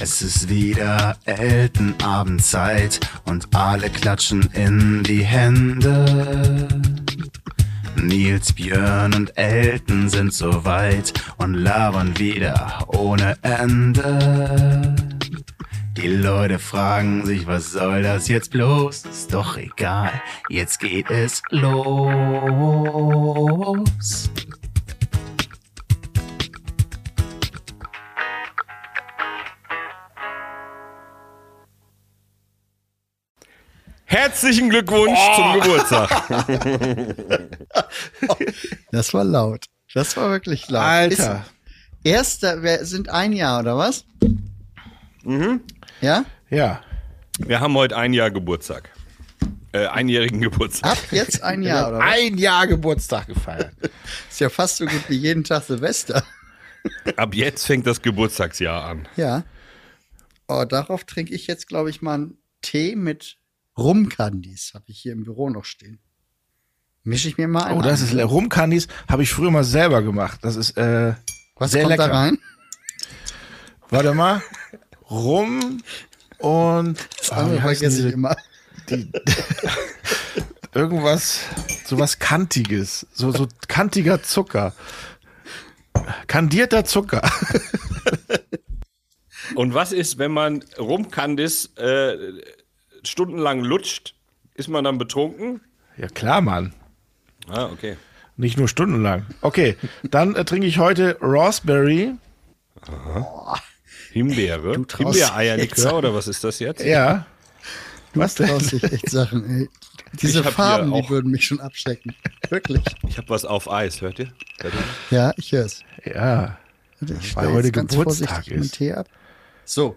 Es ist wieder Eltenabendzeit und alle klatschen in die Hände. Nils, Björn und Elton sind soweit und labern wieder ohne Ende. Die Leute fragen sich, was soll das jetzt bloß? Ist doch egal, jetzt geht es los. Herzlichen Glückwunsch zum Geburtstag. Das war laut. Das war wirklich laut. Alter. Ist erster, wir sind ein Jahr, oder was? Mhm. Ja? Ja. Wir haben heute ein Jahr Geburtstag. Äh, einjährigen Geburtstag. Ab jetzt ein Jahr, oder was? Ein Jahr Geburtstag gefeiert. Ist ja fast so gut wie jeden Tag Silvester. Ab jetzt fängt das Geburtstagsjahr an. Ja. Oh, darauf trinke ich jetzt, glaube ich, mal einen Tee mit Rumkandis. Habe ich hier im Büro noch stehen. Mische ich mir mal ein. Oh, das ist le- Rumkandis habe ich früher mal selber gemacht. Das ist äh, Was sehr kommt lecker. da rein? Warte mal. Rum und Das ah, heißen vergesse ich immer. die, irgendwas, sowas kantiges, so so kantiger Zucker. Kandierter Zucker. Und was ist, wenn man Rumkandis äh, stundenlang lutscht? Ist man dann betrunken? Ja klar, Mann. Ah, okay. Nicht nur stundenlang. Okay, dann äh, trinke ich heute Raspberry. Himbeere? traust Himbeereierlikör oder was ist das jetzt? Ja. Was denn? Traust dich echt Sachen, ey. Diese Farben, die würden mich schon abschrecken. Wirklich. Ich habe was auf Eis, hört ihr? Hört ihr? Ja, ich höre es. Ja. Ich Weil stelle heute Geburtstag ist. Tee ab. So,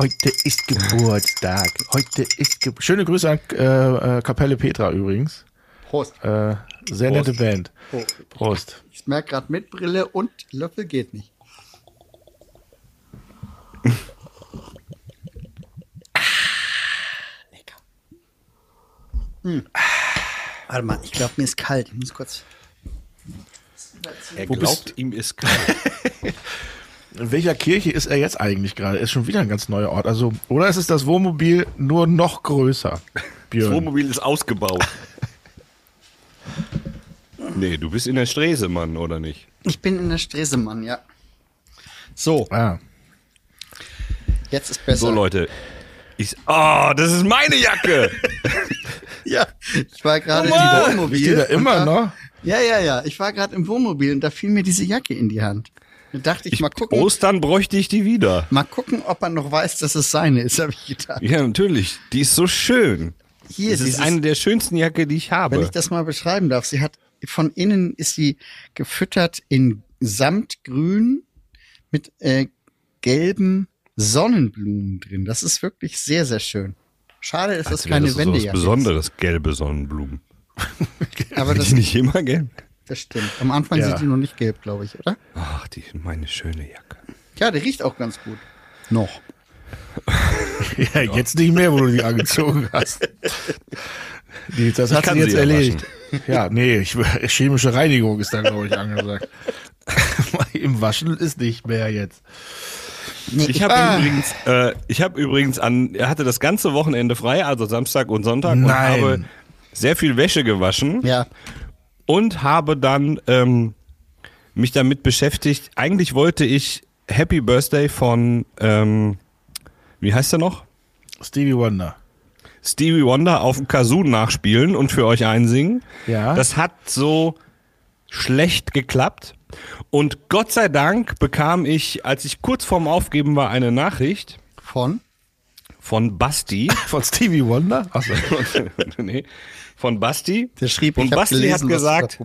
Heute ist Geburtstag. Heute ist Ge Schöne Grüße an äh, äh, Kapelle Petra übrigens. Prost. Äh, sehr nette Band. Oh, Prost. ich merke gerade mit Brille und Löffel geht nicht. Lecker. Hm. Warte mal, ich glaube, mir ist kalt. Ich muss kurz. Er glaubt, ihm ist kalt. In welcher Kirche ist er jetzt eigentlich gerade? Ist schon wieder ein ganz neuer Ort. Also, oder ist es das Wohnmobil nur noch größer? Das Björn. Wohnmobil ist ausgebaut. nee, du bist in der Stresemann, oder nicht? Ich bin in der Stresemann, ja. So, Ah. jetzt ist besser. So, Leute. Ich, oh, das ist meine Jacke. Ja, ich war gerade Oh im Wohnmobil. Steht da immer noch? Ja, ja, ja. Ich war gerade im Wohnmobil und da fiel mir diese Jacke in die Hand. Da dachte ich, Ich, mal gucken, Ostern bräuchte ich die wieder. mal gucken, ob man noch weiß, dass es seine ist, habe ich gedacht. Ja, natürlich. Die ist so schön. Hier Das ist dieses, eine der schönsten Jacke, die ich wenn habe. ich das mal beschreiben darf. Sie hat von innen ist sie gefüttert in Samtgrün mit äh, gelben Sonnenblumen drin. Das ist wirklich sehr, sehr schön. Schade, dass das Als wäre keine das so was Wendejacke ist. Besonderes, gelbe Sonnenblumen. Aber das, nicht immer gelb? Das stimmt. Am Anfang Ja. sind die noch nicht gelb, glaube ich, oder? Ach, die meine schöne Jacke. Ja, der riecht auch ganz gut. Noch. Ja, jetzt nicht mehr, wo du die angezogen hast. Die, das hat sie jetzt sie ja erledigt. Ja, nee, ich, chemische Reinigung ist da, glaube ich, angesagt. Im Waschen ist nicht mehr jetzt. Ich habe Ah. übrigens, äh, ich habe übrigens an, er hatte das ganze Wochenende frei, also Samstag und Sonntag, und Nein. habe sehr viel Wäsche gewaschen Ja, und habe dann ähm, mich damit beschäftigt. Eigentlich wollte ich Happy Birthday von, ähm, wie heißt er noch? Stevie Wonder. Stevie Wonder auf dem Kazoo nachspielen und für euch einsingen. Ja. Das hat so schlecht geklappt. Und Gott sei Dank bekam ich, als ich kurz vorm Aufgeben war, eine Nachricht von. von Basti. Von Stevie Wonder? Achso. nee, von Basti. Der schrieb, und ich Basti gelesen, hat gesagt.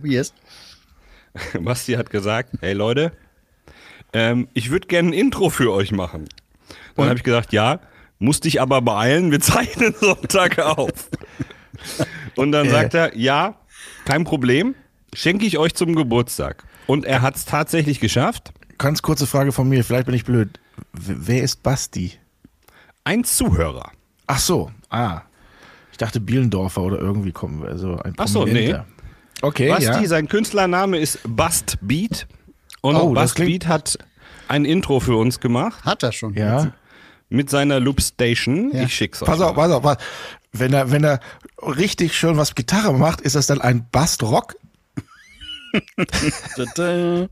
Basti hat gesagt, hey Leute, ähm, ich würde gerne ein Intro für euch machen. Dann habe ich gesagt, ja, musste ich aber beeilen, wir zeichnen Sonntag auf. Und dann sagt er, ja, kein Problem, schenke ich euch zum Geburtstag. Und er hat es tatsächlich geschafft. Ganz kurze Frage von mir, vielleicht bin ich blöd. W wer ist Basti? Ein Zuhörer. Ach so, ah. Ich dachte Bielendorfer oder irgendwie kommen wir, also ein Ach so, Prominenter. Okay, Basti, ja. sein Künstlername ist Bust Beat. Und Oh, das Bust Beat hat ein Intro für uns gemacht Hat er schon. Ja. mit seiner Loop Station. Ja. Ich schick's euch. Pass auf, pass auf, pass. Wenn er, wenn er richtig schön was Gitarre macht, ist das dann ein Bass-Rock?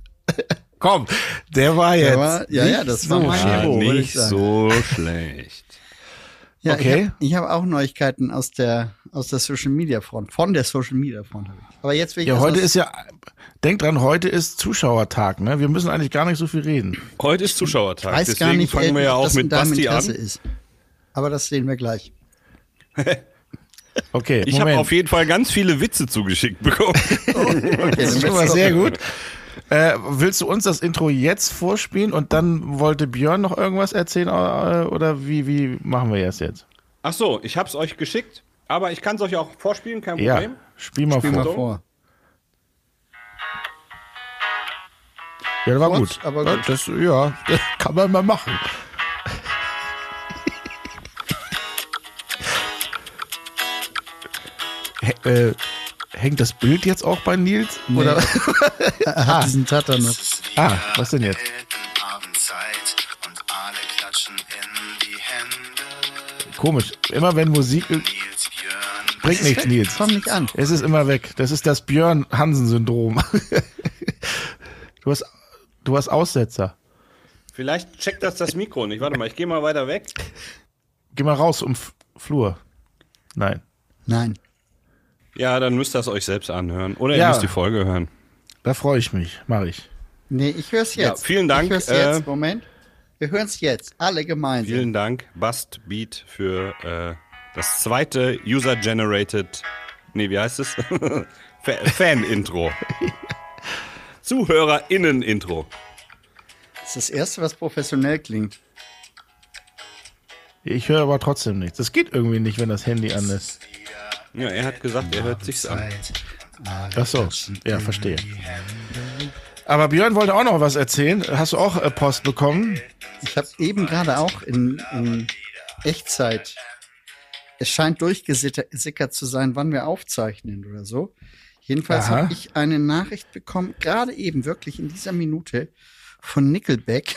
Komm, der war jetzt. Der war, ja, ja, das war so mein ich nicht sagen. so schlecht. Ja, Okay. Ich habe hab auch Neuigkeiten aus der, aus der Social Media Front. Von der Social Media Front habe ich. Aber jetzt will ich Ja, heute ist ja, denk dran, heute ist Zuschauertag, ne? Wir müssen eigentlich gar nicht so viel reden. Heute ist Zuschauertag. weiß Deswegen gar nicht, fangen wir äh, ja ob auch mit Basti Interesse an. ist. Aber das sehen wir gleich. Okay, Ich habe auf jeden Fall ganz viele Witze zugeschickt bekommen. Okay, Das ist schon mal sehr gut. Äh, willst du uns das Intro jetzt vorspielen und dann wollte Björn noch irgendwas erzählen äh, oder wie, wie machen wir das jetzt? Ach so, ich hab's euch geschickt, aber ich kann es euch auch vorspielen, kein Ja, Problem. spiel mal Spiel vor. mal vor. Ja, das war Kurz, gut. aber gut. Das, ja, das kann man mal machen. Äh, hängt das Bild jetzt auch bei Nils? Oder? Er hat diesen Tatter noch. Ah, was denn jetzt? Abendzeit und alle klatschen in die Hände. Komisch. Immer wenn Musik bringt nichts, Nils. Komm nicht an. Es ist immer weg. Das ist das Björn-Hansen-Syndrom. du, hast, du hast Aussetzer. Vielleicht checkt das das Mikro nicht. Warte mal, ich gehe mal weiter weg. Geh mal raus um F Flur. Nein. Nein. Ja, dann müsst ihr es euch selbst anhören. Oder ihr Ja. müsst die Folge hören. Da freue ich mich. Mache ich. Nee, ich höre es Ja, jetzt. vielen Dank, Ich höre es äh, jetzt. Moment. Wir hören es jetzt. Alle gemeinsam. Vielen Dank, Bust Beat, für äh, das zweite User-Generated, nee, wie heißt es? Fa- Fan-Intro. ZuhörerInnen-Intro. Das ist das Erste, was professionell klingt. Ich höre aber trotzdem nichts. Das geht irgendwie nicht, wenn das Handy an ist. Ja, er hat gesagt, er hört sich's an. Ach so. Ja, verstehe. Aber Björn wollte auch noch was erzählen. Hast du auch äh, Post bekommen? Ich habe eben gerade auch in, in Echtzeit. Es scheint durchgesickert zu sein, wann wir aufzeichnen oder so. Jedenfalls habe ich eine Nachricht bekommen, gerade eben wirklich in dieser Minute von Nickelback.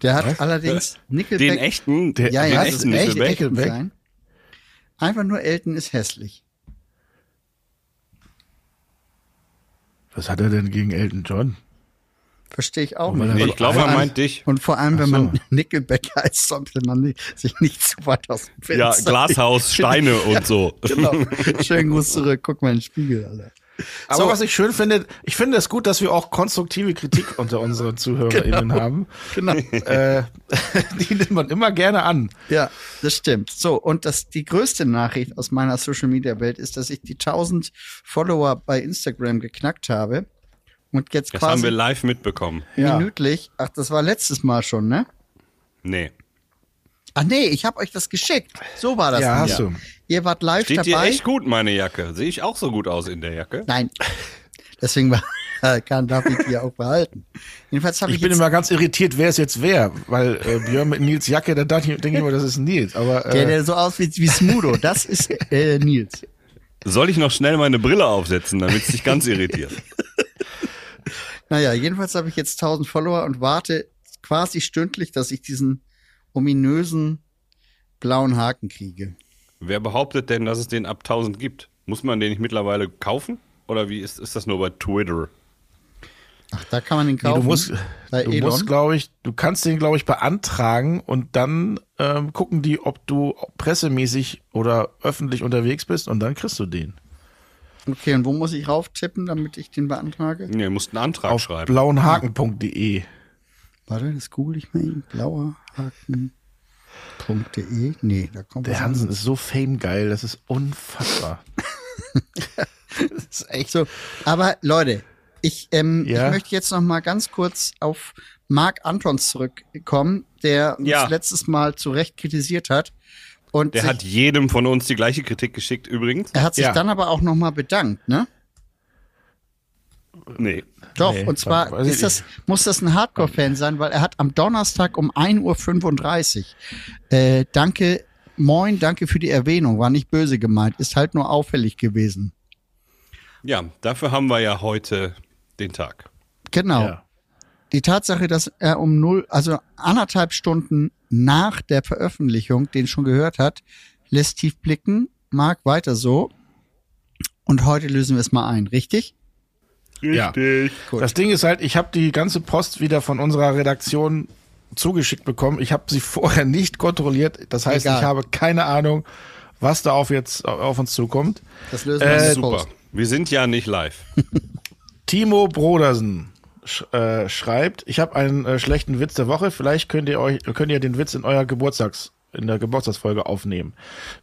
Der hat Was? allerdings Nickelback. Den echten, Der- ja, den ja, ist echten echt Nickelback. Nickelback? sein. Einfach nur Elton ist hässlich. Was hat er denn gegen Elton John? Verstehe ich auch nicht. Nee, ich glaube, vor er allem- meint dich. Und vor allem, wenn so. man Nickelback heißt, sollte man nicht, sich nicht zu weit aus dem Ja, Fenster Glashaus, Steine und so. Genau. Schönen Gruß zurück. Guck mal in den Spiegel, Alter. Aber So. was ich schön finde, ich finde es gut, dass wir auch konstruktive Kritik unter unseren ZuhörerInnen haben. Genau. Äh, die nimmt man immer gerne an. Ja, das stimmt. So, und das, die größte Nachricht aus meiner Social Media Welt ist, dass ich die 1000 Follower bei Instagram geknackt habe. Und jetzt Das haben quasi wir live mitbekommen. Ja. minütlich, ach, das war letztes Mal schon, ne? Nee. Ach nee, ich habe euch das geschickt. So war das. Ja, hast du. Ihr wart live Steht dir dabei. echt gut, meine Jacke. Sehe ich auch so gut aus in der Jacke? Nein. Deswegen war, kann, darf ich die auch behalten. Jedenfalls habe ich, Ich bin immer ganz irritiert, wer es jetzt wäre, weil äh, Björn mit Nils Jacke, da dachte ich, denke ich immer, das ist Nils. Aber der, äh, der so aussieht wie Smudo, das ist äh, Nils. Soll ich noch schnell meine Brille aufsetzen, damit es dich ganz irritiert? Naja, jedenfalls habe ich jetzt 1000 Follower und warte quasi stündlich, dass ich diesen ominösen blauen Haken kriege. Wer behauptet denn, dass es den ab 1000 gibt? Muss man den nicht mittlerweile kaufen? Oder wie ist, ist das nur bei Twitter? Ach, da kann man den nee, kaufen. du musst, bei du Elon. musst, glaube ich, du kannst den, glaube ich, beantragen und dann ähm, gucken die, ob du pressemäßig oder öffentlich unterwegs bist und dann kriegst du den. okay, und wo muss ich rauftippen, damit ich den beantrage? Nee, ihr müsst einen Antrag Auf schreiben. blauenhaken.de. Warte, das google ich mal eben. Blauer Haken.de. Nee, da kommt Der Hansen ist so famegeil, das ist unfassbar. Das ist echt so. Aber Leute, ich, ähm, Ja? ich möchte jetzt noch mal ganz kurz auf Marc Antons zurückkommen, der uns Ja. letztes Mal zu Recht kritisiert hat. Und Der sich, hat jedem von uns die gleiche Kritik geschickt, übrigens. er hat sich Ja. dann aber auch noch mal bedankt, ne? Nee. Doch, Nee, und zwar ist das, muss das ein Hardcore-Fan sein, weil er hat am Donnerstag um 1.35 Uhr, äh, danke, moin, danke für die Erwähnung, war nicht böse gemeint, ist halt nur auffällig gewesen. Ja, dafür haben wir ja heute den Tag. Genau. Ja. die Tatsache, dass er um null, also anderthalb Stunden nach der Veröffentlichung den schon gehört hat, lässt tief blicken. Marc, weiter so. Und heute lösen wir es mal ein, richtig? Richtig. Das Ding ist halt, ich habe die ganze Post wieder von unserer Redaktion zugeschickt bekommen. Ich habe sie vorher nicht kontrolliert. Das heißt, Egal. ich habe keine Ahnung, was da auf jetzt auf uns zukommt. Das lösen wir Äh, Super. Post. Wir sind ja nicht live. Timo Brodersen sch äh, schreibt, ich habe einen äh, schlechten Witz der Woche. Vielleicht könnt ihr euch könnt ihr den Witz in euer Geburtstags in der Geburtstagsfolge aufnehmen.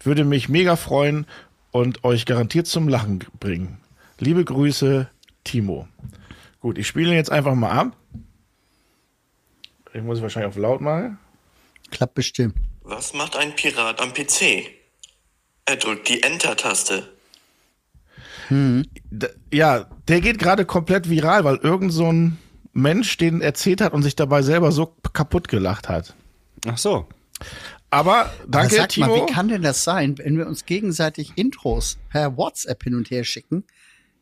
Würde mich mega freuen und euch garantiert zum Lachen bringen. Liebe Grüße, Timo. Gut, ich spiele ihn jetzt einfach mal ab. Ich muss wahrscheinlich auf laut machen. Klappt bestimmt. Was macht ein Pirat am PC? Er drückt die Enter-Taste. D ja, der geht gerade komplett viral, weil irgend so ein Mensch den erzählt hat und sich dabei selber so kaputt gelacht hat. Ach so. Aber danke, Aber sag Timo. mal, wie kann denn das sein, wenn wir uns gegenseitig Intros per WhatsApp hin und her schicken,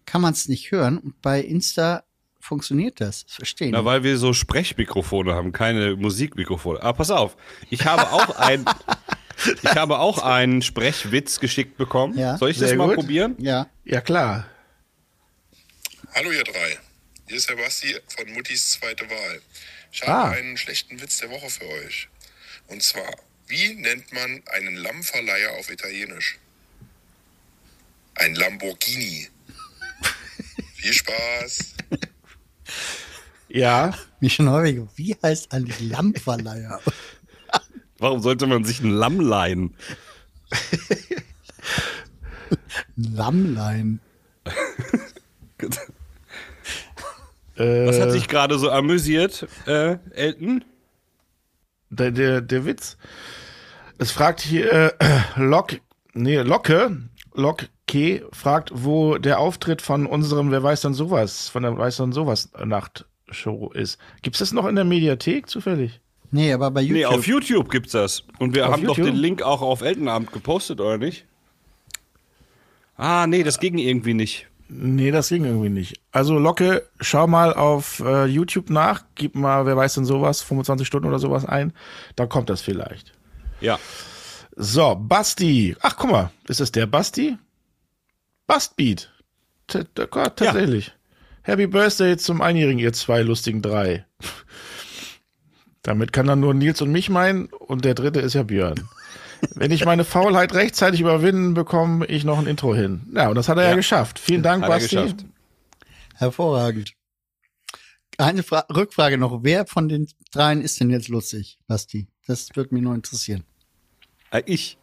kann man es nicht hören und bei Insta funktioniert das. Das verstehen. Na, weil wir so Sprechmikrofone haben, keine Musikmikrofone. Aber pass auf, ich habe auch ein, ich habe auch einen Sprechwitz geschickt bekommen. Ja. Soll ich das mal gut. probieren? ja. ja, klar. Hallo ihr drei, hier ist Herr Basti von Muttis zweite Wahl. Ich Ah. habe einen schlechten Witz der Woche für euch. Und zwar, wie nennt man einen Lammverleiher auf Italienisch? Ein Lamborghini. Viel Spaß. Ja, Mich schon häufig, wie heißt eigentlich Lammverleiher? Warum sollte man sich ein Lamm leihen? Lammlein. Was hat sich gerade so amüsiert, äh, Elton? der, der, der Witz. Es fragt hier äh, Lok, nee, Locke, Lok K fragt, wo der Auftritt von unserem Wer weiß dann sowas, von der Weiß dann sowas Nachtshow ist. Gibt's das noch in der Mediathek zufällig? Nee, aber bei YouTube. Nee, auf YouTube gibt's das. Und wir Auf haben doch YouTube? den Link auch auf Eltenabend gepostet, oder nicht? Ah, nee, das ging irgendwie nicht. Nee, das ging irgendwie nicht. Also Locke, schau mal auf äh, YouTube nach, gib mal, wer weiß denn sowas, 25 Stunden oder sowas ein, dann kommt das vielleicht. Ja. So, Basti. Ach, guck mal, ist es der Basti? Bastbeat. T t- Gott, tatsächlich. Happy Birthday zum Einjährigen, ihr zwei lustigen drei. Damit kann dann nur Nils und mich meinen und der dritte ist ja Björn. Wenn ich meine Faulheit rechtzeitig überwinden, bekomme ich noch ein Intro hin. Ja, und das hat er ja, Ja. geschafft. Vielen Dank, Hat Basti. geschafft. Hervorragend. Eine Fra Rückfrage noch. Wer von den dreien ist denn jetzt lustig, Basti? Das würde mich nur interessieren. Äh, ich.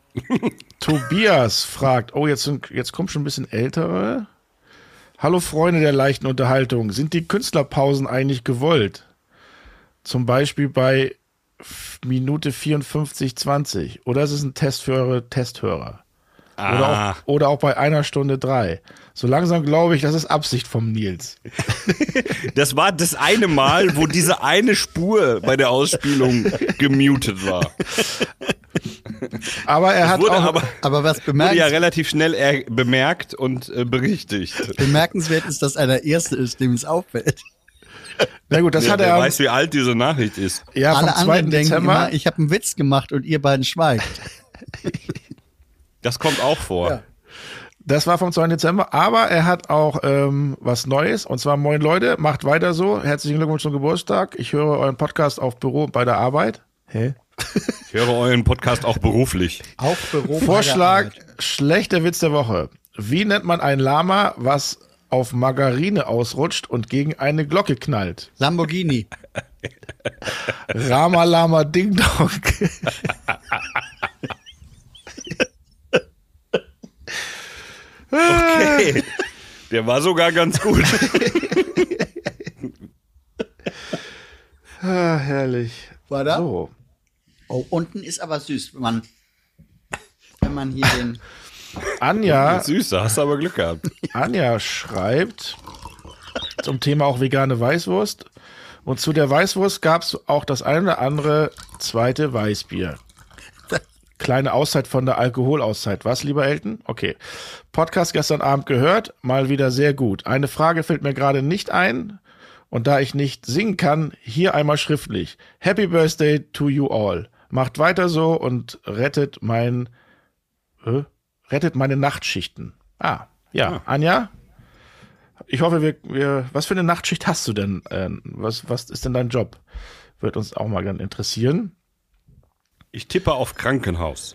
Tobias fragt, oh, jetzt, sind, jetzt kommt schon ein bisschen ältere. Hallo Freunde der leichten Unterhaltung, sind die Künstlerpausen eigentlich gewollt? Zum Beispiel bei Minute 54, 20. Oder ist es ein Test für eure Testhörer? Oder, Ah, auch, oder auch bei einer Stunde drei. So langsam glaube ich, das ist Absicht vom Nils. das war das eine Mal, wo diese eine Spur bei der Ausspielung gemutet war. Aber er hat auch, aber Aber was wurde bemerkens ja relativ schnell er bemerkt und äh, berichtigt. bemerkenswert ist, dass er der Erste ist, dem es auffällt. na gut, das Ja, hat wer er weiß, wie alt diese Nachricht ist. ja vom Alle 2. anderen denken Dezember. immer, ich habe einen Witz gemacht und ihr beiden schweigt. Das kommt auch vor. Ja. Das war vom 2. Dezember, aber er hat auch ähm, was Neues. Und zwar, moin Leute, macht weiter so. Herzlichen Glückwunsch zum Geburtstag. Ich höre euren Podcast auf Büro bei der Arbeit. Hä? Ich höre euren Podcast auch beruflich. Auch bei Vorschlag, schlechter Witz der Woche. Wie nennt man ein Lama, was auf Margarine ausrutscht und gegen eine Glocke knallt? Lamborghini. Rama Lama Ding Dong. Okay. Der war sogar ganz gut. ah, herrlich. War da? So. Oh, unten ist aber süß, wenn man, wenn man hier den. Anja, Süß, da hast du aber Glück gehabt. Anja schreibt zum Thema auch vegane Weißwurst. Und zu der Weißwurst gab es auch das eine oder andere zweite Weißbier. Kleine Auszeit von der Alkoholauszeit. Was, lieber Elton? Okay. Podcast gestern Abend gehört, mal wieder sehr gut. Eine Frage fällt mir gerade nicht ein Und da ich nicht singen kann, hier einmal schriftlich. Happy Birthday to you all. Macht weiter so und rettet mein, äh, rettet meine Nachtschichten. Ah, ja. Anja? Ich hoffe, wir, wir, was für eine Nachtschicht hast du denn? Was, was ist denn dein Job? Wird uns auch mal gern interessieren. Ich tippe auf Krankenhaus.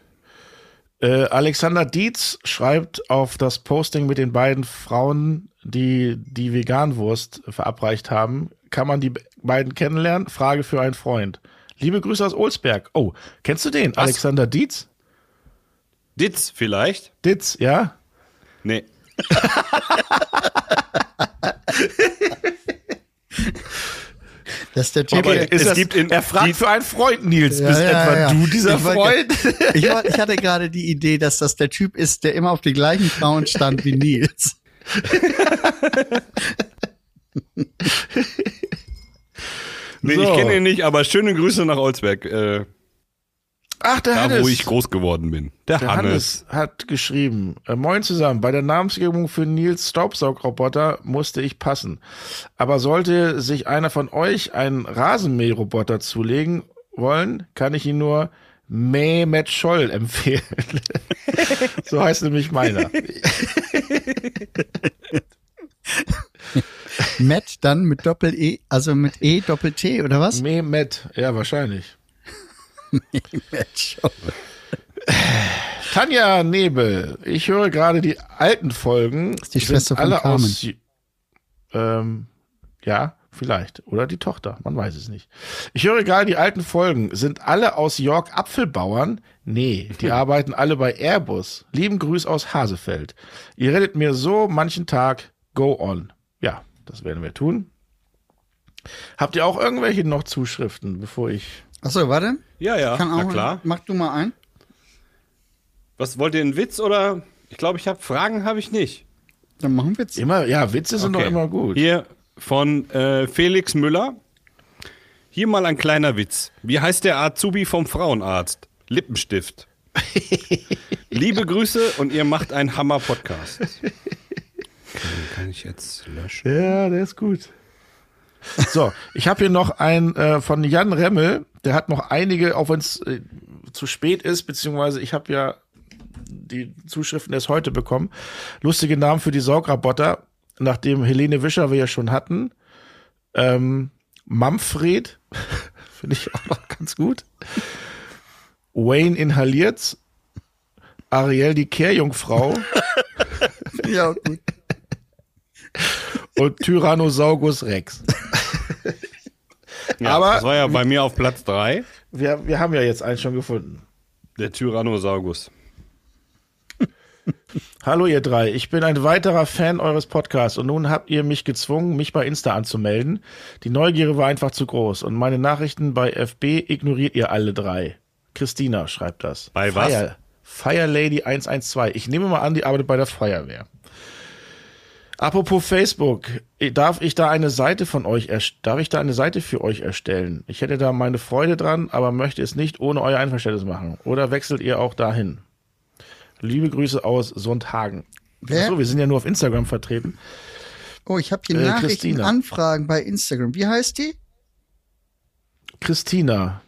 Äh, Alexander Dietz schreibt auf das Posting mit den beiden Frauen, die die Veganwurst verabreicht haben. Kann man die beiden kennenlernen? Frage für einen Freund. Liebe Grüße aus Olsberg. Oh, kennst du den? Alexander Dietz? Ditz vielleicht? Dietz, ja? Nee. Das ist der Typ, es das, gibt in- er fragt die- für einen Freund, Nils. Ja, Bist ja, etwa ja. du dieser Ich Freund? ich, war- ich hatte gerade die Idee, dass das der Typ ist, der immer auf die gleichen Frauen stand wie Nils. Nee, So. ich kenne ihn nicht, aber schöne Grüße nach Olsberg, äh, Ach, der da Hannes. wo ich groß geworden bin. Der, Der Hannes. Hannes hat geschrieben, äh, Moin zusammen, bei der Namensgebung für Nils Staubsaugroboter musste ich passen. Aber sollte sich einer von euch einen Rasenmäherroboter zulegen wollen, kann ich ihn nur Mehmet Scholl empfehlen. so heißt nämlich meiner. Matt dann mit Doppel-E, also mit E Doppel-T oder was? Mehmet, ja wahrscheinlich. Matt schon. Tanja Nebel, ich höre gerade die alten Folgen. ist die Schwester von alle Carmen. aus. Ähm, ja, vielleicht. Oder die Tochter, man weiß es nicht. Ich höre gerade die alten Folgen. Sind alle aus York Apfelbauern? Nee, die arbeiten alle bei Airbus. Lieben Grüß aus Hasefeld. Ihr rettet mir so manchen Tag. Go on. Ja, das werden wir tun. Habt ihr auch irgendwelche noch Zuschriften, bevor ich. Achso, warte. Ja, ja, Kann auch, na klar. Mach du mal ein. Was wollt ihr, einen Witz oder? Ich glaube, ich habe Fragen, habe ich nicht. Dann machen wir jetzt. Immer, ja, Witze sind Okay. doch immer gut. Hier von äh, Felix Müller. Hier mal ein kleiner Witz. Wie heißt der Azubi vom Frauenarzt? Lippenstift. Liebe Grüße und ihr macht einen Hammer-Podcast. Kann ich jetzt löschen. Ja, der ist gut. So, ich habe hier noch ein äh, von Jan Remmel. Der hat noch einige, auch wenn es äh, zu spät ist, beziehungsweise ich habe ja die Zuschriften erst heute bekommen. Lustige Namen für die Saugroboter, nachdem Helene Wischer wir ja schon hatten. Ähm, Manfred, finde ich auch noch ganz gut. Wayne inhaliert's. Ariel die Kehrjungfrau Ja, gut. Und Tyrannosaurus Rex. Ja, Aber- das war ja bei mir auf Platz 3, Wir, wir haben ja jetzt einen schon gefunden. der Tyrannosaurus. Hallo ihr drei, ich bin ein weiterer Fan eures Podcasts und nun habt ihr mich gezwungen, mich bei Insta anzumelden. Die Neugierde war einfach zu groß und meine Nachrichten bei FB ignoriert ihr alle drei. Christina schreibt das. Bei was? Fire, Fire Lady 112. Ich nehme mal an, die arbeitet bei der Feuerwehr. Apropos Facebook, darf ich da eine Seite von euch darf ich da eine Seite für euch erstellen? Ich hätte da meine Freude dran, aber möchte es nicht ohne euer Einverständnis machen. Oder wechselt ihr auch dahin? Liebe Grüße aus Sondhagen. Wer? So, wir sind ja nur auf Instagram vertreten. Oh, ich habe hier Äh, Nachrichten, Christina. Anfragen bei Instagram. Wie heißt die? Christina,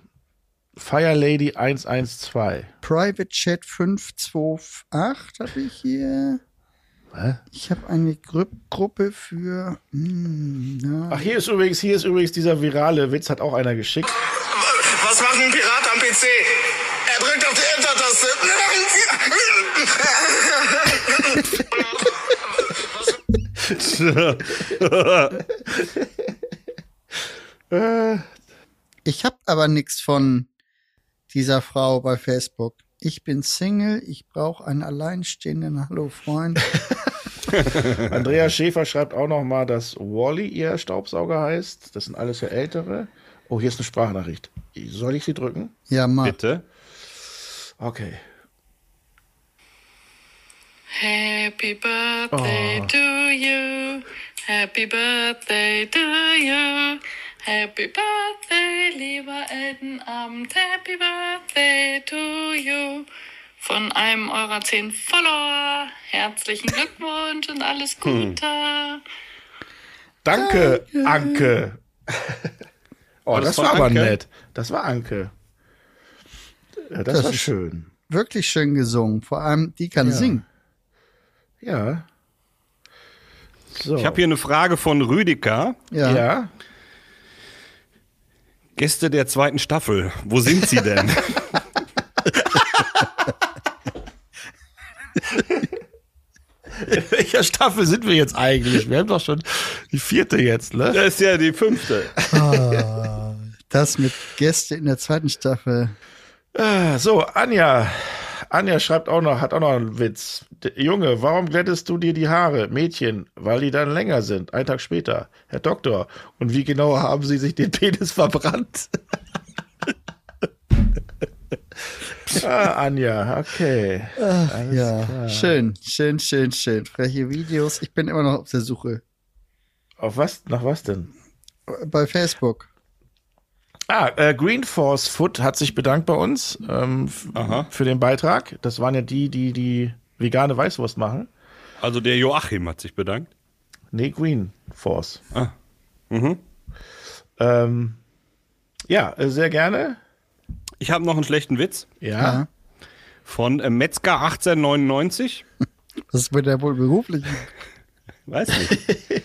Fire Lady 112. Private Chat 528 habe ich hier. Hä? Ich habe eine Gru Gruppe für. Hm, ja. Ach, hier ist übrigens, hier ist übrigens dieser virale Witz, hat auch einer geschickt. Was macht ein Pirat am PC? Er drückt auf die Enter-Taste. Ich habe aber nichts von dieser Frau bei Facebook. Ich bin Single, ich brauche einen alleinstehenden Hallo Freund. Andrea Schäfer schreibt auch noch mal, dass Wally ihr Staubsauger heißt. Das sind alles ja ältere. Oh, hier ist eine Sprachnachricht. Soll ich sie drücken? Ja, mal. Bitte. Okay. Happy birthday to you. Happy birthday to you. Happy birthday, lieber Eltenabend. Happy birthday to you. Von einem eurer zehn Follower. Herzlichen Glückwunsch und alles Gute. Danke, Anke. Oh, das, das war aber Anke? nett. Das war Anke. Ja, das, Das war ist- schön. Wirklich schön gesungen. Vor allem, die kann Ja. singen. Ja. So. Ich habe hier eine Frage von Rüdiger. Ja. ja. Gäste der zweiten Staffel, wo sind sie denn? In welcher Staffel sind wir jetzt eigentlich? Wir haben doch schon die vierte jetzt, ne? Das ist ja die fünfte. Ah, das mit Gäste in der zweiten Staffel. Ah, So, Anja. Anja schreibt auch noch, hat auch noch einen Witz. Junge, warum glättest du dir die Haare? Mädchen, weil die dann länger sind. Ein Tag später. Herr Doktor, und wie genau haben Sie sich den Penis verbrannt? ah, Anja, okay. Alles ja, klar. schön, schön, schön, schön. Freche Videos. Ich bin immer noch auf der Suche. Auf was? Nach was denn? Bei Facebook. Ah, äh, Green Force Food hat sich bedankt bei uns ähm, für den Beitrag. Das waren ja die, die die vegane Weißwurst machen. Also der Joachim hat sich bedankt. Nee, Green Force. Ah. Mhm. Ähm, ja, äh, sehr gerne. Ich habe noch einen schlechten Witz Ja. Ja. von äh, Metzger 1899. Das wird ja wohl beruflich. Weiß nicht.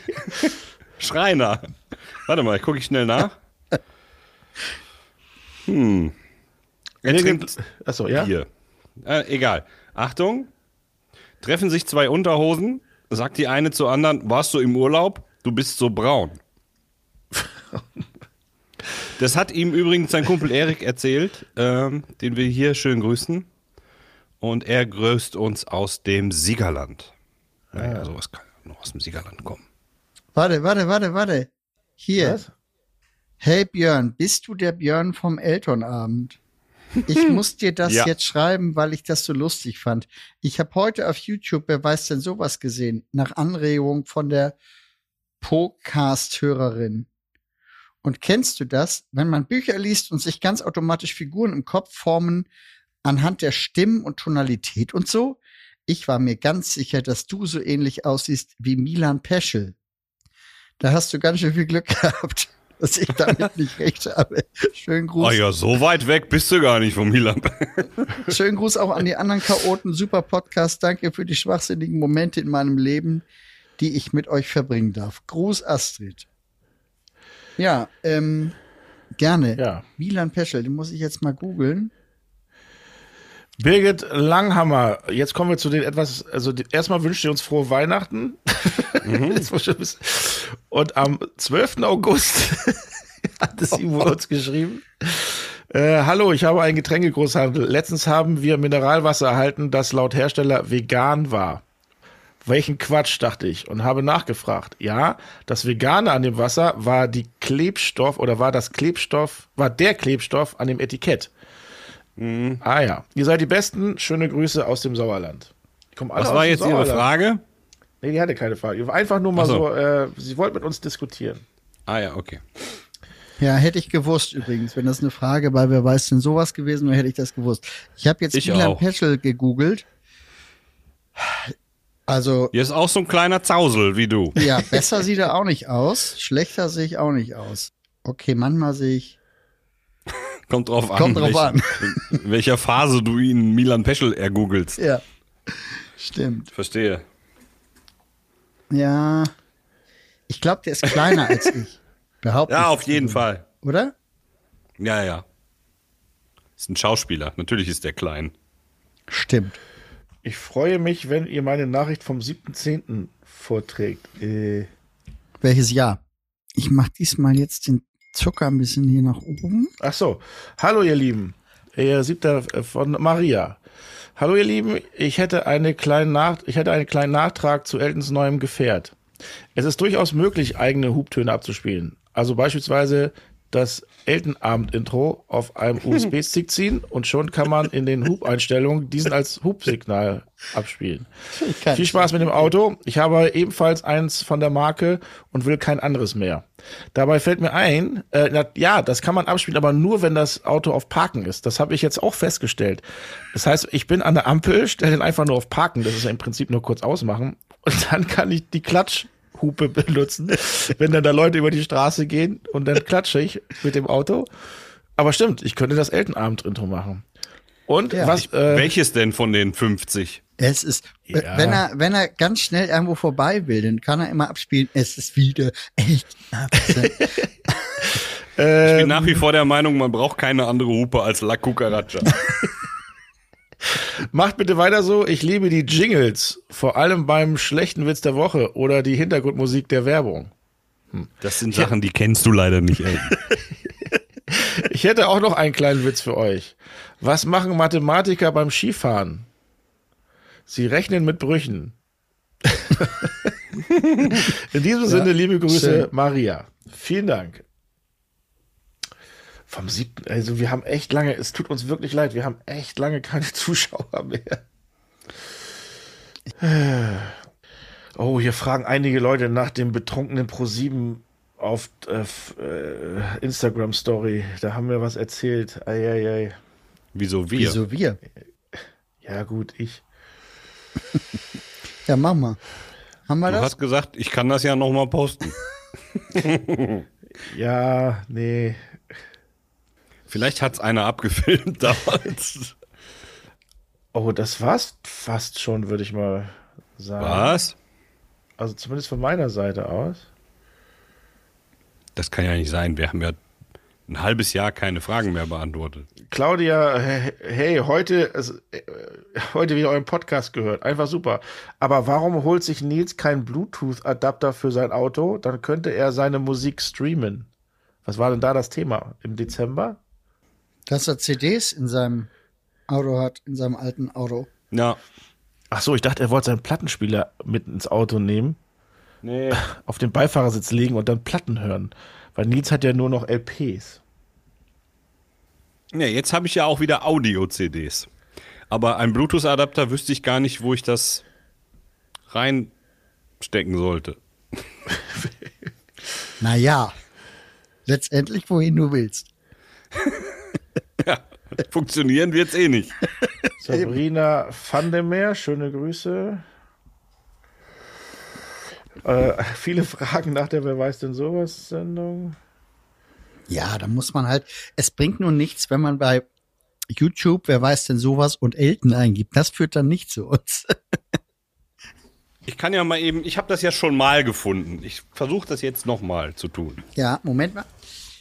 Schreiner. Warte mal, gucke ich schnell nach. Hm. Er trinkt Achso, ja. Bier. Äh, egal. Achtung. Treffen sich zwei Unterhosen. Sagt die eine zur anderen, warst du im Urlaub? Du bist so braun. Das hat ihm übrigens sein Kumpel Erik erzählt, ähm, den wir hier schön grüßen. Und er grüßt uns aus dem Siegerland. Naja, sowas kann noch aus dem Siegerland kommen. Warte, warte, warte, warte. Hier. Was? Hey Björn, bist du der Björn vom Elternabend? Ich muss dir das Ja. jetzt schreiben, weil ich das so lustig fand. Ich habe heute auf YouTube, wer weiß denn sowas gesehen, nach Anregung von der Podcast-Hörerin. Und kennst du das, wenn man Bücher liest und sich ganz automatisch Figuren im Kopf formen anhand der Stimmen und Tonalität und so? Ich war mir ganz sicher, dass du so ähnlich aussiehst wie Milan Peschel. Da hast du ganz schön viel Glück gehabt, dass ich damit nicht recht habe. Schönen Gruß. Oh ja, so weit weg bist du gar nicht vom Milan. Schönen Gruß auch an die anderen Chaoten. Super Podcast. Danke für die schwachsinnigen Momente in meinem Leben, die ich mit euch verbringen darf. Gruß Astrid. Ja, ähm, gerne. Ja. Milan Peschel, den muss ich jetzt mal googeln. Birgit Langhammer, jetzt kommen wir zu den etwas, also die, erstmal wünscht ihr uns frohe Weihnachten. Bis- Und am 12. August hat es ihm wohl uns geschrieben. Äh, hallo, ich habe einen Getränkegroßhandel. Letztens haben wir Mineralwasser erhalten, das laut Hersteller vegan war. Welchen Quatsch, dachte ich und habe nachgefragt. Ja, das Vegane an dem Wasser war die Klebstoff oder war das Klebstoff, war der Klebstoff an dem Etikett. Ah ja, ihr seid die Besten. Schöne Grüße aus dem Sauerland. Was war jetzt Ihre Sauerland. Frage? Nee, die hatte keine Frage. Einfach nur mal so. so, äh, sie wollte mit uns diskutieren. Ah ja, okay. Ja, hätte ich gewusst übrigens, wenn das eine Frage bei wer weiß denn sowas gewesen wäre, hätte ich das gewusst. Ich habe jetzt Ich Milan auch. Peschel gegoogelt. Also, Hier ist auch so ein kleiner Zausel wie du. ja, besser sieht er auch nicht aus. Schlechter sehe ich auch nicht aus. Okay, manchmal sehe ich. Kommt drauf an. Kommt drauf welch- an. In welcher Phase du ihn Milan Peschel ergoogelst. Ja. Stimmt. Verstehe. Ja. Ich glaube, der ist kleiner als ich. Behaupte Ja, auf jeden. Fall. Oder? Ja, ja. Ist ein Schauspieler. Natürlich ist der klein. Stimmt. Ich freue mich, wenn ihr meine Nachricht vom 7.10. vorträgt. Äh, Welches Jahr? Ich mache diesmal jetzt den Zucker ein bisschen hier nach oben. ach so. Hallo, ihr Lieben. Ihr siebter äh, von Maria. Hallo, ihr Lieben. Ich hätte, eine kleine Nach ich hätte einen kleinen Nachtrag zu Eltons neuem Gefährt. Es ist durchaus möglich, eigene Hubtöne abzuspielen. Also beispielsweise das Eltenabend-Intro auf einem USB-Stick ziehen und schon kann man in den Hub-Einstellungen diesen als Hubsignal abspielen. Viel Spaß mit dem Auto. Ich habe ebenfalls eins von der Marke und will kein anderes mehr. Dabei fällt mir ein, äh, na, ja, das kann man abspielen, aber nur, wenn das Auto auf Parken ist. Das habe ich jetzt auch festgestellt. Das heißt, ich bin an der Ampel, stelle den einfach nur auf Parken, das ist ja im Prinzip nur kurz ausmachen und dann kann ich die Klatsch Hupe benutzen, wenn dann da Leute über die Straße gehen und dann klatsche ich mit dem Auto. Aber stimmt, ich könnte das Eltenabend-Intro machen. Und Ja. was, äh, Welches denn von den 50? Es ist, Ja. wenn er, wenn er ganz schnell irgendwo vorbei will, dann kann er immer abspielen. Es ist wieder echt. Ich äh, bin nach wie vor der Meinung, man braucht keine andere Hupe als La Cucaracha. macht bitte weiter so. Ich liebe die Jingles, vor allem beim schlechten Witz der Woche oder die Hintergrundmusik der Werbung. Das sind Sachen, die kennst du leider nicht, ey. Ich hätte auch noch einen kleinen Witz für euch. Was machen Mathematiker beim Skifahren? Sie rechnen mit Brüchen. In diesem Sinne, liebe Grüße, schön. Maria. Vielen Dank. Vom siebten, also wir haben echt lange, es tut uns wirklich leid, wir haben echt lange keine Zuschauer mehr. Oh, hier fragen einige Leute nach dem betrunkenen Pro7 auf äh, äh, Instagram Story. Da haben wir was erzählt. Eieiei. Wieso wir? Wieso wir? Ja, gut, ich. Ja, mach mal. Haben wir Du das? hast gesagt, ich kann das ja noch mal posten. Ja, nee. Vielleicht hat's einer abgefilmt damals. Oh, das war's fast schon, würde ich mal sagen. Was? Also zumindest von meiner Seite aus. Das kann ja nicht sein. Wir haben ja ein halbes Jahr keine Fragen mehr beantwortet. Claudia, he- hey, heute, also, heute wieder euren Podcast gehört. Einfach super. Aber warum holt sich Nils keinen Bluetooth-Adapter für sein Auto? Dann könnte er seine Musik streamen. Was war denn da das Thema? Im Dezember? Dass er CDs in seinem Auto hat, in seinem alten Auto. Ja. Ach so, ich dachte, er wollte seinen Plattenspieler mit ins Auto nehmen, Nee. auf den Beifahrersitz legen und dann Platten hören. Weil Nils hat ja nur noch LPs. Ja, jetzt habe ich ja auch wieder Audio-CDs. Aber ein Bluetooth-Adapter wüsste ich gar nicht, wo ich das reinstecken sollte. Naja, letztendlich wohin du willst. Funktionieren wird's eh nicht. Sabrina van der Meer, schöne Grüße. Äh, viele Fragen nach der Wer weiß denn sowas Sendung. Ja, da muss man halt, es bringt nur nichts, wenn man bei YouTube, wer weiß denn sowas, und Elton eingibt. Das führt dann nicht zu uns. Ich kann ja mal eben, ich habe das ja schon mal gefunden. Ich versuche das jetzt noch mal zu tun. Ja, Moment mal.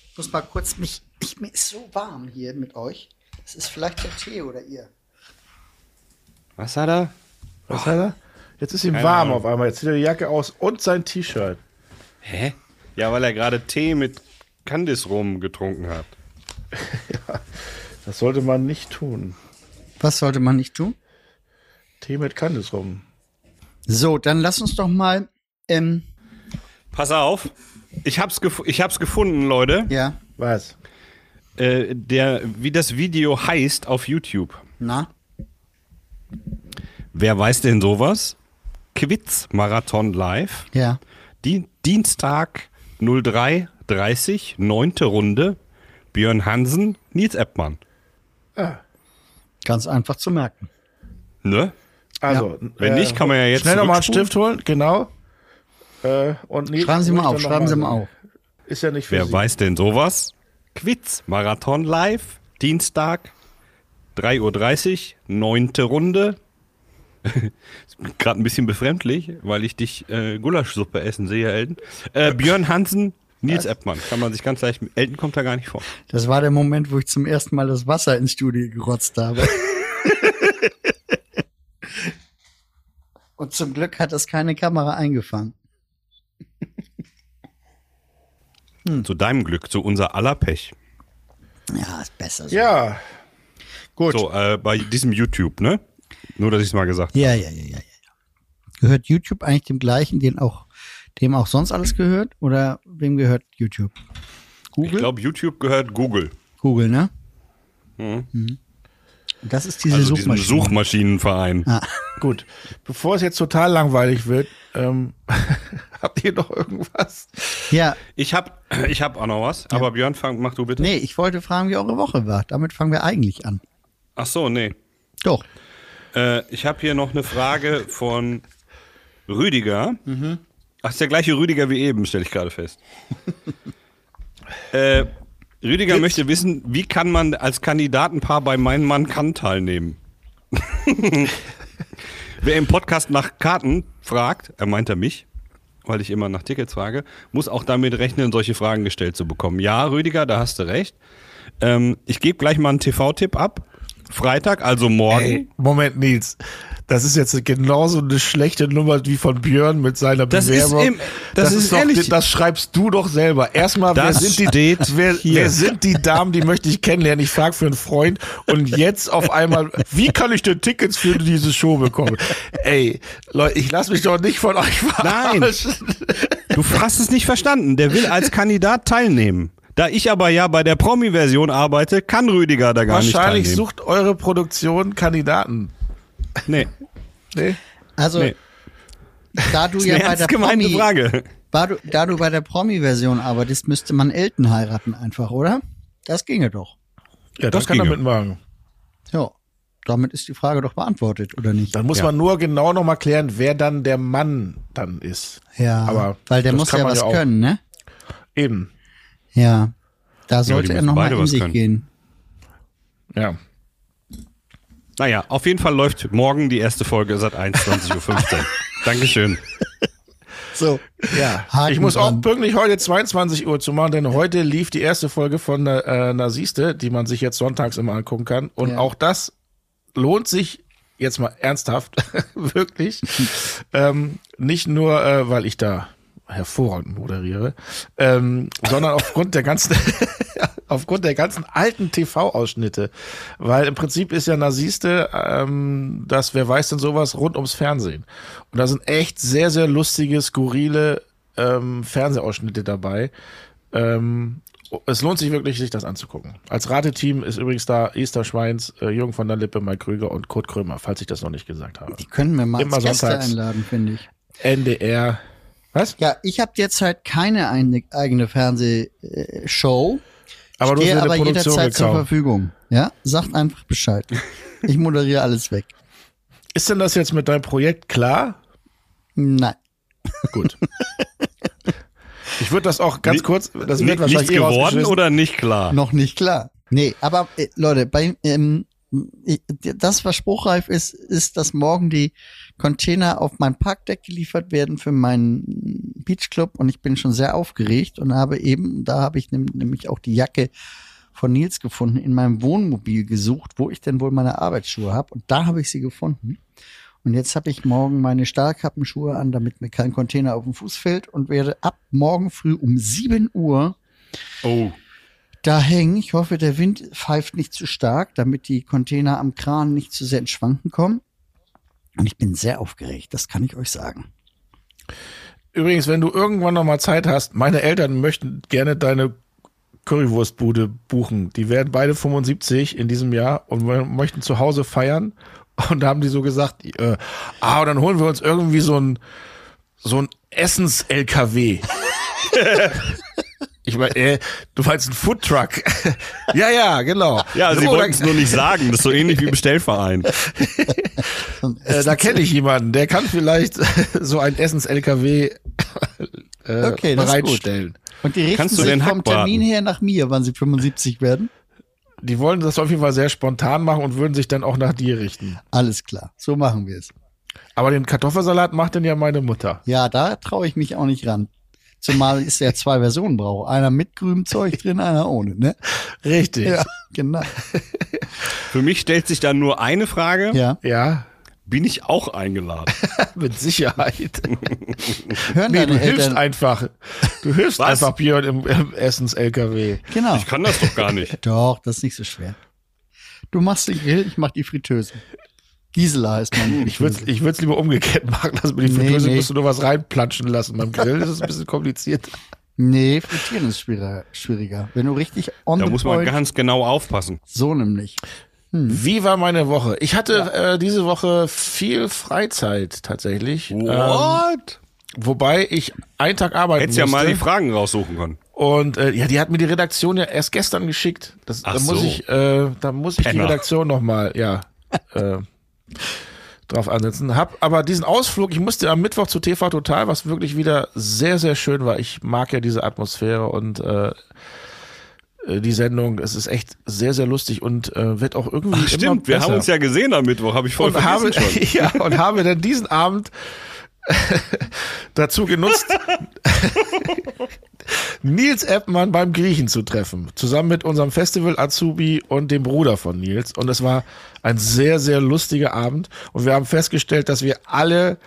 Ich muss mal kurz mich, ich, mir ist so warm hier mit euch. Das ist vielleicht der Tee oder ihr. Was hat er? Was hat er? Jetzt ist ihm Keine warm Ahnung. auf einmal. Jetzt zieht er die Jacke aus und sein T-Shirt. Hä? Ja, weil er gerade Tee mit Candice rum getrunken hat. Das sollte man nicht tun. Was sollte man nicht tun? Tee mit Candice rum. So, dann lass uns doch mal, ähm, Pass auf. Ich hab's, gef ich hab's gefunden, Leute. ja, Was? Äh, der, wie das Video heißt auf YouTube. na, Wer weiß denn sowas? Quiz Marathon Live. ja. Die, Dienstag 03.30, neunte Runde. Björn Hansen, Nils Eppmann. Ganz einfach zu merken. Ne? Also, Wenn nicht, kann man ja jetzt Schnell nochmal einen. Stift holen, genau. Äh, und Nils- Schreiben Sie mal auf, schreiben Sie mal auf. Ist ja nicht für Wer Sie. weiß denn sowas? Quiz Marathon Live. Dienstag 3.30 Uhr, neunte Runde. Ist Gerade ein bisschen befremdlich, weil ich dich äh, Gulaschsuppe essen sehe, Elton. Äh, Björn Hansen, Nils Eppmann. Kann man sich ganz leicht. Elton kommt da gar nicht vor. Das war der Moment, wo ich zum ersten Mal das Wasser ins Studio gerotzt habe. Und zum Glück hat das keine Kamera eingefangen. Zu deinem Glück, zu unser aller Pech. Ja, ist besser so. Ja, Gut. So, äh, bei diesem YouTube, ne? Nur, dass ich es mal gesagt habe. Ja, ja, ja, ja, ja. Gehört YouTube eigentlich dem gleichen, den auch, dem auch sonst alles gehört? Oder wem gehört YouTube? Ich Google? glaube, YouTube gehört Google. Google, ne? Mhm. Und Das ist diese Also diesem Suchmaschine. Suchmaschinenverein. Ah, gut. Bevor es jetzt total langweilig wird, ähm, habt ihr noch irgendwas? ja, Ich hab, ich hab auch noch was, aber Björn, fang, mach du bitte. nee, ich wollte fragen, wie eure Woche war. Damit fangen wir eigentlich an. Ach so, nee. Doch. Äh, ich habe hier noch eine Frage von Rüdiger. Ach, ist der gleiche Rüdiger wie eben, stelle ich gerade fest. äh, Rüdiger möchte wissen, wie kann man als Kandidatenpaar bei Mein Mann kann teilnehmen? Wer im Podcast nach Karten fragt, er meint er mich, weil ich immer nach Tickets frage, muss auch damit rechnen, solche Fragen gestellt zu bekommen. Ja, Rüdiger, da hast du recht. Ähm, ich gebe gleich mal einen TV-Tipp ab. Freitag, also morgen. Ey, Moment, Nils. Das ist jetzt genauso eine schlechte Nummer wie von Björn mit seiner Das ist Bewerbung. im- das ist doch, ehrlich- das schreibst du doch selber. Erstmal, wer Das sind die, wer, wer sind die Damen, die möchte ich kennenlernen? Ich frage für einen Freund und jetzt auf einmal, wie kann ich denn Tickets für diese Show bekommen? Ey, Leute, ich lasse mich doch nicht von euch Nein. verarschen. Du hast es nicht verstanden. Der will als Kandidat teilnehmen. Da ich aber ja bei der Promi-Version arbeite, kann Rüdiger da gar nicht Wahrscheinlich teilnehmen. sucht eure Produktion Kandidaten. Nee, Nee? Also, Nee. da du ist ja eine bei der Promi, Frage. da du, da du bei der Promi-Version arbeitest, müsste man Elton heiraten einfach, oder? Das ginge doch. Ja, das, Das kann er mitmachen. Ja. Damit ist die Frage doch beantwortet, oder nicht? Dann muss Ja. man nur genau nochmal klären, wer dann der Mann dann ist. Ja. aber weil der muss ja was ja können, ne? Eben. Ja. Da sollte er müssen noch mal beide in sich können. gehen. Ja. Naja, auf jeden Fall läuft morgen die erste Folge seit 21.15 Uhr. Dankeschön. So. Ja, Haken ich muss auch dran. pünktlich heute 22 Uhr zu machen, denn heute lief die erste Folge von äh, Nasiste, die man sich jetzt sonntags immer angucken kann. Und Ja. auch das lohnt sich jetzt mal ernsthaft, wirklich. ähm, nicht nur, äh, weil ich da hervorragend moderiere, ähm, sondern aufgrund der ganzen, aufgrund der ganzen alten TV-Ausschnitte. Weil im Prinzip ist ja Nasiste, ähm, das, wer weiß denn sowas, rund ums Fernsehen. Und da sind echt sehr, sehr lustige, skurrile ähm, Fernsehausschnitte dabei. Ähm, es lohnt sich wirklich, sich das anzugucken. Als Rateteam ist übrigens da Esther Schweins, äh, Jürgen von der Lippe, Mike Krüger und Kurt Krömer, falls ich das noch nicht gesagt habe. Die können wir mal Immer als Gäste einladen, finde ich. NDR. Was? Ja, ich habe derzeit keine eine, eigene Fernsehshow. Aber Stehe aber jederzeit zur. Verfügung. Ja, sagt einfach Bescheid. Ich moderiere alles weg. Ist denn das jetzt mit deinem Projekt klar? Nein. Gut. Ich würde das auch ganz kurz, das wird wahrscheinlich Nichts eh geworden oder nicht klar? Noch nicht klar. Nee, aber äh, Leute, bei ähm, das, was spruchreif ist, ist, dass morgen die Container auf mein Parkdeck geliefert werden für meinen Beachclub und ich bin schon sehr aufgeregt und habe eben, da habe ich nämlich auch die Jacke von Nils gefunden, in meinem Wohnmobil gesucht, wo ich denn wohl meine Arbeitsschuhe habe und da habe ich sie gefunden. Und jetzt habe ich morgen meine Stahlkappenschuhe an, damit mir kein Container auf den Fuß fällt und werde ab morgen früh um 7 Uhr Oh, da hängen. Ich hoffe, der Wind pfeift nicht zu stark, damit die Container am Kran nicht zu sehr ins Schwanken kommen. Und ich bin sehr aufgeregt, das kann ich euch sagen. Übrigens, wenn du irgendwann noch mal Zeit hast, meine Eltern möchten gerne deine Currywurstbude buchen. Die werden beide 75 in diesem Jahr und möchten zu Hause feiern. Und da haben die so gesagt, äh, ah, dann holen wir uns irgendwie so ein, so ein Essens-LKW. ich meine, äh, du meinst ein Foodtruck. ja, ja, genau. ja, sie So, wollten es nur nicht sagen. Das ist so ähnlich wie Bestellverein. Äh, da kenne ich jemanden, der kann vielleicht so ein Essens-LKW äh, Okay, bereitstellen. Und die richten Kannst du sich vom? Termin her nach mir, wann sie 75 werden. Die wollen das auf jeden Fall sehr spontan machen und würden sich dann auch nach dir richten. Alles klar, so machen wir es. Aber den Kartoffelsalat macht denn ja meine Mutter. Ja, da traue ich mich auch nicht ran. Zumal es ja zwei Versionen braucht. Einer mit grünem Zeug drin, einer ohne, ne? Richtig. Ja, genau. Für mich stellt sich dann nur eine Frage. Ja. Ja, Bin ich auch eingeladen? mit Sicherheit. Hören Nee, deine du hilfst Eltern. einfach. Du hilfst Was? einfach Björn im, im Essens-LKW. Genau. Ich kann das doch gar nicht. Doch, das ist nicht so schwer. Du machst den Grill, ich mach die Fritteuse. Gisela heißt man. Ich würde ich würd's lieber umgekehrt machen. Also mit die Nee, Fritteuse nee. musst du nur was reinplatschen lassen. Beim Grill ist es ein bisschen kompliziert. Nee, frittieren ist schwieriger. schwieriger. Wenn du richtig on Da the muss man point, ganz genau aufpassen. so nämlich. Wie war meine Woche? Ich hatte äh, diese Woche viel Freizeit tatsächlich. Ähm, What? wobei ich einen Tag arbeiten Hättest ja musste. mal die Fragen raussuchen können. Und äh, ja, die hat mir die Redaktion ja erst gestern geschickt. Das, Ach da muss so. ich, äh, da muss ich die Penner. Redaktion noch mal, ja, äh, drauf ansetzen. Hab aber diesen Ausflug, ich musste am Mittwoch zu TV Total, was wirklich wieder sehr, sehr schön war. Ich mag ja diese Atmosphäre und äh, äh, die Sendung. Es ist echt sehr, sehr lustig und äh, wird auch irgendwie. Ach, stimmt, wir haben uns ja gesehen am Mittwoch, habe ich voll und habe, vergessen schon. ja, und habe dann diesen Abend dazu genutzt, Nils Eppmann beim Griechen zu treffen, zusammen mit unserem Festival Azubi und dem Bruder von Nils. Und es war ein sehr, sehr lustiger Abend. Und wir haben festgestellt, dass wir alle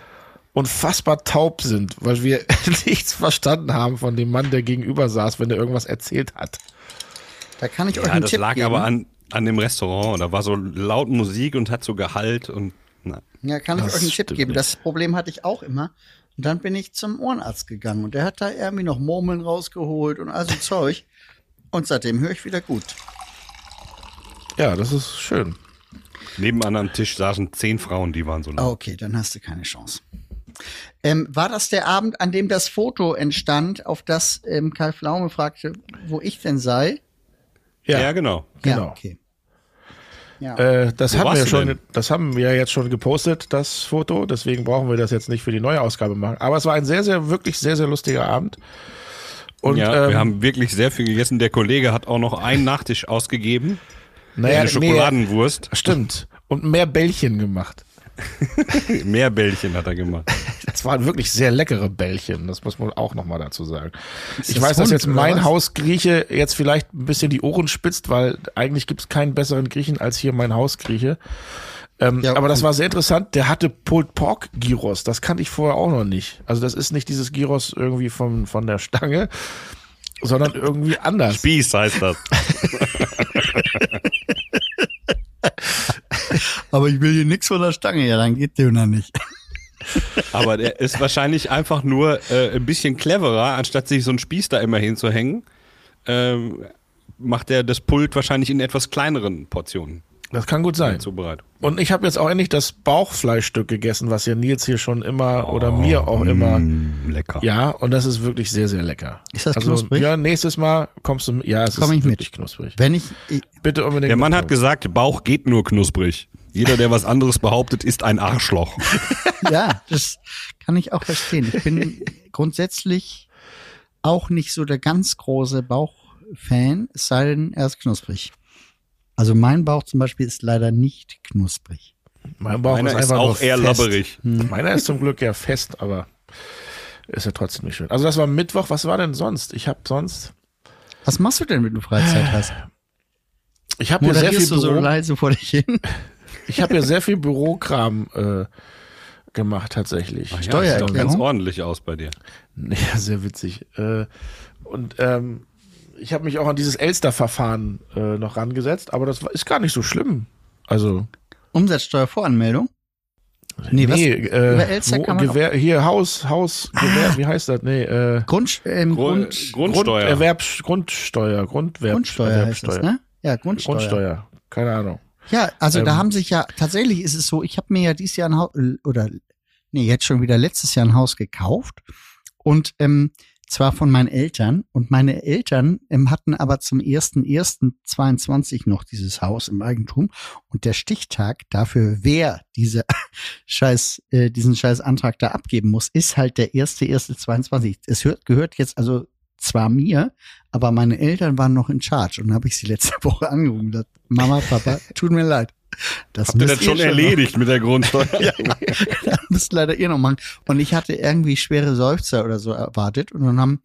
unfassbar taub sind, weil wir nichts verstanden haben von dem Mann, der gegenüber saß, wenn er irgendwas erzählt hat. Da kann ich euch Ja, einen das Tipp lag geben. aber an, an dem Restaurant. Da war so laut Musik und hat so Gehalt und na. Ja, kann ich Das euch einen Tipp geben. nicht. Das Problem hatte ich auch immer. Und dann bin ich zum Ohrenarzt gegangen und der hat da irgendwie noch Murmeln rausgeholt und all so Zeug. Und seitdem höre ich wieder gut. Ja, das ist schön. Nebenan am Tisch saßen zehn Frauen, die waren so Ah, laut. Okay, dann hast du keine Chance. Ähm, war das der Abend, an dem das Foto entstand, auf das ähm, Karl Pflaume fragte, wo ich denn sei? Ja, Ja, genau. Ja, Genau. okay. Ja. Äh, das Wo haben wir schon, denn? das haben wir ja jetzt schon gepostet, das Foto. Deswegen brauchen wir das jetzt nicht für die neue Ausgabe machen. Aber es war ein sehr, sehr, wirklich sehr, sehr lustiger Abend. Und ja, ähm, wir haben wirklich sehr viel gegessen. Der Kollege hat auch noch einen Nachtisch ausgegeben. naja, eine Schokoladenwurst. Nee, stimmt. Und mehr Bällchen gemacht. Mehr Bällchen hat er gemacht. Das waren wirklich sehr leckere Bällchen. Das muss man auch nochmal dazu sagen. ich das weiß, dass Hund, jetzt oder mein was? Hausgrieche jetzt vielleicht ein bisschen die Ohren spitzt, weil eigentlich gibt es keinen besseren Griechen als hier mein Hausgrieche. Ähm, Ja, aber das war sehr interessant. Der hatte Pulled Pork Gyros. Das kannte ich vorher auch noch nicht. Also das ist nicht dieses Gyros irgendwie von, von der Stange, sondern irgendwie anders. Spieß heißt das. Aber ich will hier nichts von der Stange, ja, dann geht noch nicht. Aber der ist wahrscheinlich einfach nur äh, ein bisschen cleverer, anstatt sich so einen Spieß da immer hinzuhängen, ähm, macht er das Pult wahrscheinlich in etwas kleineren Portionen Das kann gut sein. zubereitet. Und ich habe jetzt auch endlich das Bauchfleischstück gegessen, was ja Nils hier schon immer oder mir auch immer. Mm, lecker. Ja, und das ist wirklich sehr, sehr lecker. Ist das also, knusprig? Ja, nächstes Mal kommst du. Ja, es Komm ist ich mit. wirklich knusprig. Wenn ich, ich Bitte unbedingt. Der Mann hat gesagt, Bauch geht nur knusprig. Jeder, der was anderes behauptet, ist ein Arschloch. ja, das kann ich auch verstehen. Ich bin grundsätzlich auch nicht so der ganz große Bauchfan, es sei denn, er ist knusprig. Also mein Bauch zum Beispiel ist leider nicht knusprig. Mein Bauch Meiner ist ist einfach auch eher fest. labberig. Meiner ist zum Glück ja fest, aber ist ja trotzdem nicht schön. Also das war Mittwoch. Was war denn sonst? Ich habe sonst. Was machst du denn, wenn du Freizeit hast? Ich habe hier sehr viel du so leise vor dich hin? ich habe hier sehr viel Bürokram äh, gemacht tatsächlich. Ja, sieht Steuererklärung? doch ganz ordentlich aus bei dir. Ja, sehr witzig. Äh, und ähm, ich habe mich auch an dieses Elster-Verfahren äh, noch rangesetzt, aber das ist gar nicht so schlimm. Also Umsatzsteuervoranmeldung? Nee, was? nee, Über äh, Elster wo, kann man Gewehr, hier Haus, Haus, Gewehr, wie heißt das? Nee, äh, Grund, ähm, Grund, Grund, Grundsteuer. Grunderwerbs, Grundsteuer, Grundwerb, Grundsteuer heißt das, ne? Ja, Grundsteuer. Grundsteuer, keine Ahnung. Ja, also da Ähm, haben sich ja, tatsächlich ist es so, ich habe mir ja dieses Jahr ein Haus, oder nee, jetzt schon wieder letztes Jahr ein Haus gekauft und ähm, zwar von meinen Eltern und meine Eltern ähm, hatten aber zum 1.1.22 noch dieses Haus im Eigentum und der Stichtag dafür, wer diese scheiß, äh, diesen scheiß Antrag da abgeben muss, ist halt der 1.1.22. Es hört, gehört jetzt also zwar mir, aber meine Eltern waren noch in Charge und habe ich sie letzte Woche angerufen Mama, Papa, tut mir leid. Das Habt ihr das schon noch- erledigt mit der Grundsteuer? das müsst leider ihr noch machen. Und ich hatte irgendwie schwere Seufzer oder so erwartet. Und dann haben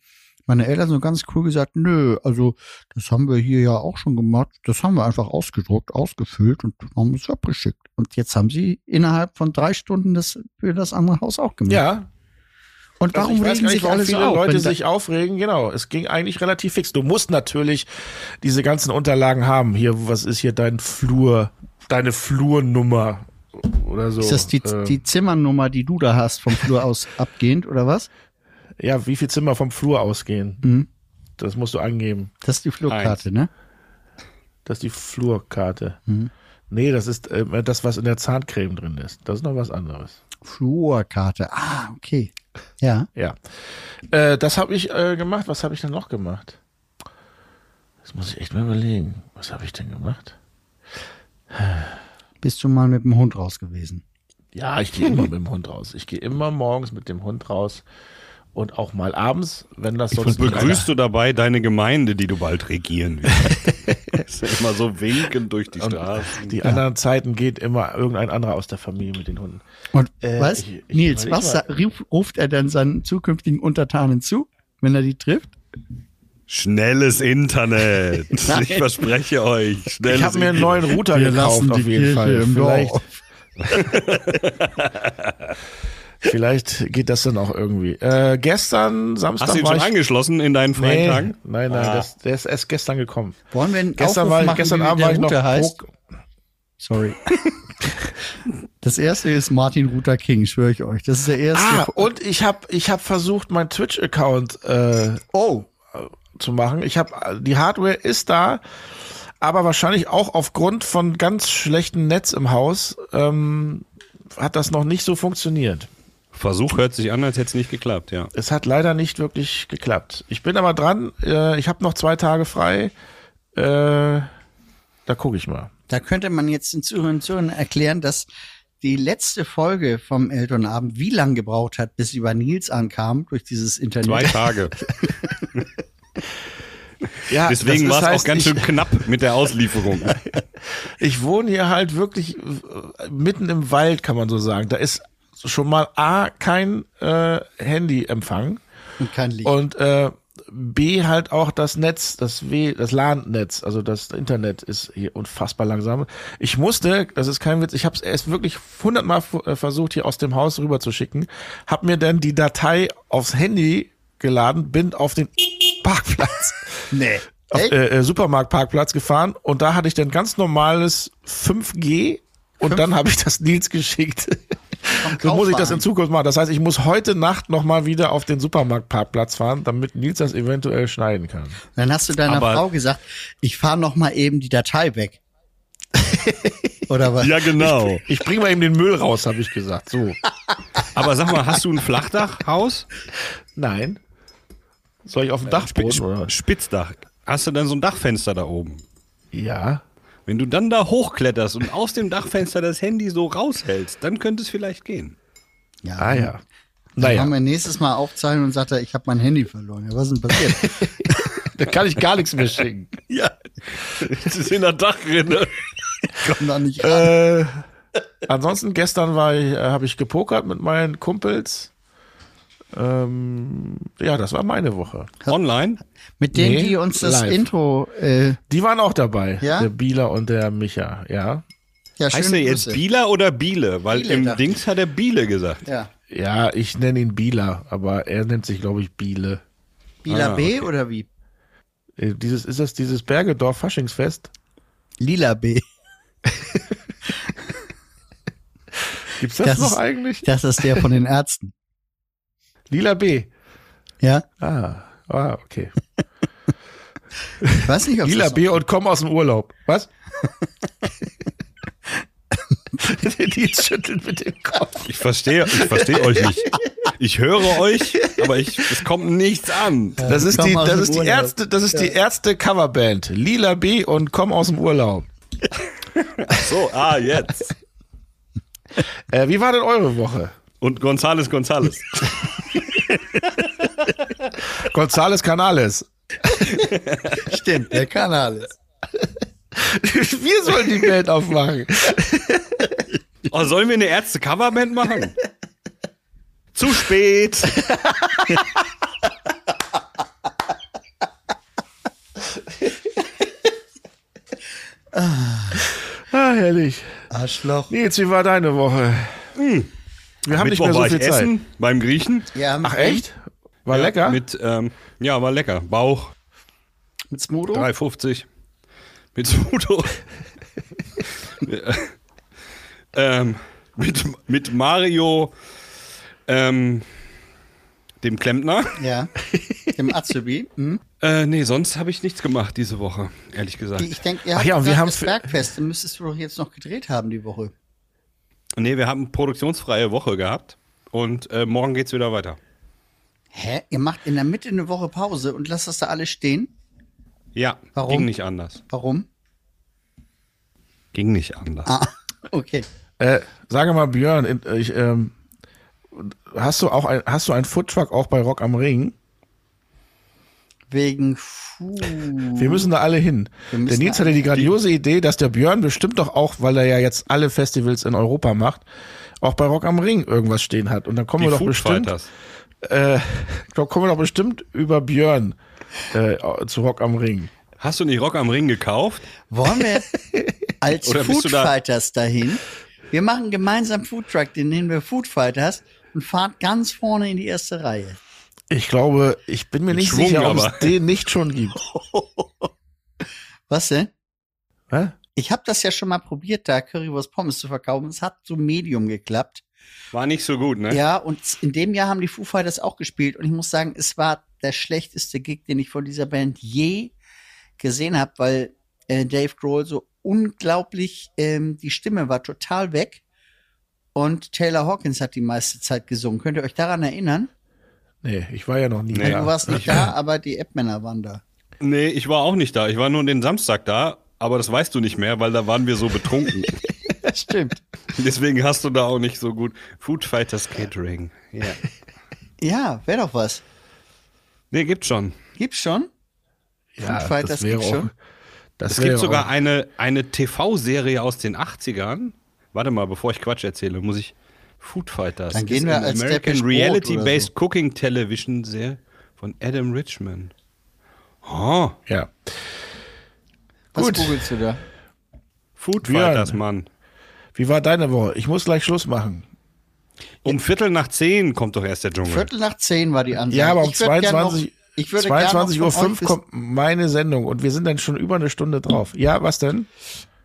meine Eltern so ganz cool gesagt, nö, also das haben wir hier ja auch schon gemacht. Das haben wir einfach ausgedruckt, ausgefüllt und haben es abgeschickt. Und jetzt haben sie innerhalb von drei Stunden das für das andere Haus auch gemacht. Ja, Und Also warum weiß regen nicht, sich alle so viele auf? Leute sich aufregen. Genau, es ging eigentlich relativ fix. Du musst natürlich diese ganzen Unterlagen haben. Hier, was ist hier dein Flur, deine Flurnummer oder so? ist das die, äh, die Zimmernummer, die du da hast, vom Flur aus abgehend, oder was? ja, wie viel Zimmer vom Flur ausgehen? Mhm. Das musst du angeben. Das ist die Flurkarte, ne? Das ist die Flurkarte. Mhm. Nee, das ist äh, das, was in der Zahncreme drin ist. Das ist noch was anderes. Flurkarte. Ah, okay. Ja. Ja. Äh, das habe ich äh, gemacht. Was habe ich denn noch gemacht? Das muss ich echt mal überlegen. Was habe ich denn gemacht? Bist du mal mit dem Hund raus gewesen? Ja, ich gehe immer mit dem Hund raus. Ich gehe immer morgens mit dem Hund raus und auch mal abends, wenn das sonst Und begrüßt du dabei deine Gemeinde, die du bald regieren wirst? ist immer so winkend durch die und Straßen. die anderen Zeiten geht immer irgendein anderer aus der Familie mit den Hunden. Und Äh, was? ich- ich- Nils, was ruft er dann seinen zukünftigen Untertanen zu, wenn er die trifft? Schnelles Internet. Ich verspreche euch. Schnelles Ich habe mir einen neuen Router Wir gekauft lassen die auf jeden Kirche Fall. im Vielleicht, vielleicht geht das dann auch irgendwie. Äh, gestern Samstag Hast du ihn war schon angeschlossen in deinen freien nee, Tagen? nein, nein, Ah. das, der ist erst gestern gekommen. Wollen wir einen Gestern Aufruf war ich, machen, gestern Abend der war ich noch heißt? pro- Sorry. das erste ist Martin Luther King, schwöre ich euch. Das ist der erste. Ah, und ich habe ich hab versucht, meinen Twitch-Account äh, oh, zu machen. Ich habe die Hardware ist da, aber wahrscheinlich auch aufgrund von ganz schlechtem Netz im Haus ähm, hat das noch nicht so funktioniert. Versuch hört sich an, als hätte es nicht geklappt, ja. Es hat leider nicht wirklich geklappt. Ich bin aber dran. Äh, ich habe noch zwei Tage frei. Äh, da gucke ich mal. da könnte man jetzt den Zuhörern Zuhörern erklären, dass die letzte Folge vom Elternabend wie lang gebraucht hat, bis sie bei Nils ankam durch dieses Internet. Zwei Tage. Ja, Deswegen war es heißt, auch ganz ich, schön knapp mit der Auslieferung. Ich wohne hier halt wirklich äh, mitten im Wald, kann man so sagen. Da ist schon mal A, kein äh, Handyempfang Und kein Licht. und äh, B halt auch das Netz, das W, das LAN-Netz, also das Internet ist hier unfassbar langsam. Ich musste, das ist kein Witz, ich habe es erst wirklich hundertmal äh, versucht, hier aus dem Haus rüber zu schicken, habe mir dann die Datei aufs Handy geladen, bin auf den Parkplatz nee. auf, äh, äh, Supermarktparkplatz gefahren und da hatte ich dann ganz normales 5G und dann habe ich das Nils geschickt. So muss ich das in Zukunft machen. Das heißt, ich muss heute Nacht nochmal wieder auf den Supermarktparkplatz fahren, damit Nils das eventuell schneiden kann. Dann hast du deiner Aber- Frau gesagt, ich fahre noch mal eben die Datei weg. Oder was? ja, genau. Ich bringe mal eben den Müll raus, habe ich gesagt. So. Aber sag mal, hast du ein Flachdachhaus? Nein. Soll ich auf dem Dachboden? Oder? Spitzdach. Hast du dann so ein Dachfenster da oben? Ja. Wenn du dann da hochkletterst und aus dem Dachfenster das Handy so raushältst, dann könnte es vielleicht gehen. Ja, Ah ja. Dann Naja, haben wir nächstes Mal aufzeichnen und sagt er, ich habe mein Handy verloren. Ja, was ist denn passiert? da kann ich gar nichts mehr schicken. Ja. Das ist in der Dachrinne. Komm da nicht ran. Äh, ansonsten gestern war ich, äh, habe ich gepokert mit meinen Kumpels. Ähm, ja, das war meine Woche. Online? Mit denen, nee, die uns das live. Intro, äh, Die waren auch dabei. Ja? Der Bieler und der Micha, ja. ja, Heißt er jetzt Grüße. Biele oder Biele? Weil Biele, im Dings hat er Biele gesagt. Ja. Ja, ich nenne ihn Bieler, aber er nennt sich, glaube ich, Biele. Bila Ah, B oder wie? Äh, Dieses, ist das dieses Bergedorf Faschingsfest? Lila B. Gibt's das, Das noch ist- eigentlich? Das ist der von den Ärzten. Lila B. Ja? Ah, ah okay. Ich weiß nicht, ob Lila B und komm aus dem Urlaub. Was? Die schüttelt mit dem Kopf. Ich verstehe, ich verstehe euch nicht. Ich höre euch, aber ich, es kommt nichts an. Das ist die, das ist die. Ärzte, das ist die Ärzte Coverband. Lila B und komm aus dem Urlaub. So, ah, jetzt. Äh, wie war denn eure Woche? Und Gonzales Gonzales. Gonzales Canales. Stimmt, der kann alles. Wir sollen die Band aufmachen. Oh, sollen wir eine Ärzte-Coverband machen? Zu spät. Ah, herrlich. Arschloch. Nils, wie war deine Woche? Wir haben nicht Mittwoch mehr so war viel Zeit. essen beim Griechen. Ja, Ach echt? War lecker? Mit, ähm, ja, war lecker. Bauch, Mit Smudo? 3,50. Mit Smudo. ähm, mit, mit Mario, ähm, dem Klempner. Ja. Dem Azubi. Hm? Äh, nee, sonst habe ich nichts gemacht diese Woche, ehrlich gesagt. Ich denke, ihr Ach habt ja, und wir haben das Bergfest. Dann müsstest du doch jetzt noch gedreht haben die Woche. Nee, wir haben produktionsfreie Woche gehabt und äh, morgen geht's wieder weiter. Hä? Ihr macht in der Mitte eine Woche Pause und lasst das da alles stehen? Ja, Warum? ging nicht anders. Warum? Ging nicht anders. Ah, okay. Äh, sage mal, Björn, ich, ähm, hast du auch ein, hast du einen Foodtruck auch bei Rock am Ring? Wegen Fu. Wir müssen da alle hin. Der Nils hatte die grandiose Idee, dass der Björn bestimmt doch auch, weil er ja jetzt alle Festivals in Europa macht, auch bei Rock am Ring irgendwas stehen hat. Und dann kommen Die wir doch Food bestimmt, Fighters. äh, kommen wir doch bestimmt über Björn äh, zu Rock am Ring. Hast du nicht Rock am Ring gekauft? Wollen wir als Food du da- Fighters dahin? Wir machen gemeinsam Food Truck, den nennen wir Food Fighters und fahren ganz vorne in die erste Reihe. Ich glaube, ich bin mir nicht Schwung sicher, ob aber. es den nicht schon gibt. Was denn? Hä? Ich habe das ja schon mal probiert, da Currywurst Pommes zu verkaufen. Es hat so medium geklappt. War nicht so gut, ne? Ja, und in dem Jahr haben die Foo Fighters auch gespielt und ich muss sagen, es war der schlechteste Gig, den ich von dieser Band je gesehen habe, weil äh, Dave Grohl so unglaublich, ähm, die Stimme war total weg und Taylor Hawkins hat die meiste Zeit gesungen. Könnt ihr euch daran erinnern? Nee, ich war ja noch nie Nee. da. Du warst nicht da, aber die App-Männer waren da. Nee, ich war auch nicht da. Ich war nur den Samstag da, aber das weißt du nicht mehr, weil da waren wir so betrunken. Stimmt. Deswegen hast du da auch nicht so gut. Food Fighters Catering. Ja. Ja, wäre doch was. Nee, gibt's schon. Gibt's schon? ja, Food Fighters das wäre gibt's auch. schon? Das Es gibt sogar auch, eine, eine TV-Serie aus den 80ern. Warte mal, bevor ich Quatsch erzähle, muss ich. Food Fighters. Dann gehen wir als American Reality-Based oder Cooking Television Serie von Adam Richman. Oh, ja. Was Gut. googelst du da? Food Björn. Fighters, Mann. Wie war deine Woche? Ich muss gleich Schluss machen. Um Viertel nach zehn kommt doch erst der Dschungel. Viertel nach zehn war die Ansage. Ja, aber um Ich würd gern 22, noch, ich würde gern noch 22 Uhr von euch 5 wissen- kommt meine Sendung und wir sind dann schon über eine Stunde drauf. Ja, was denn?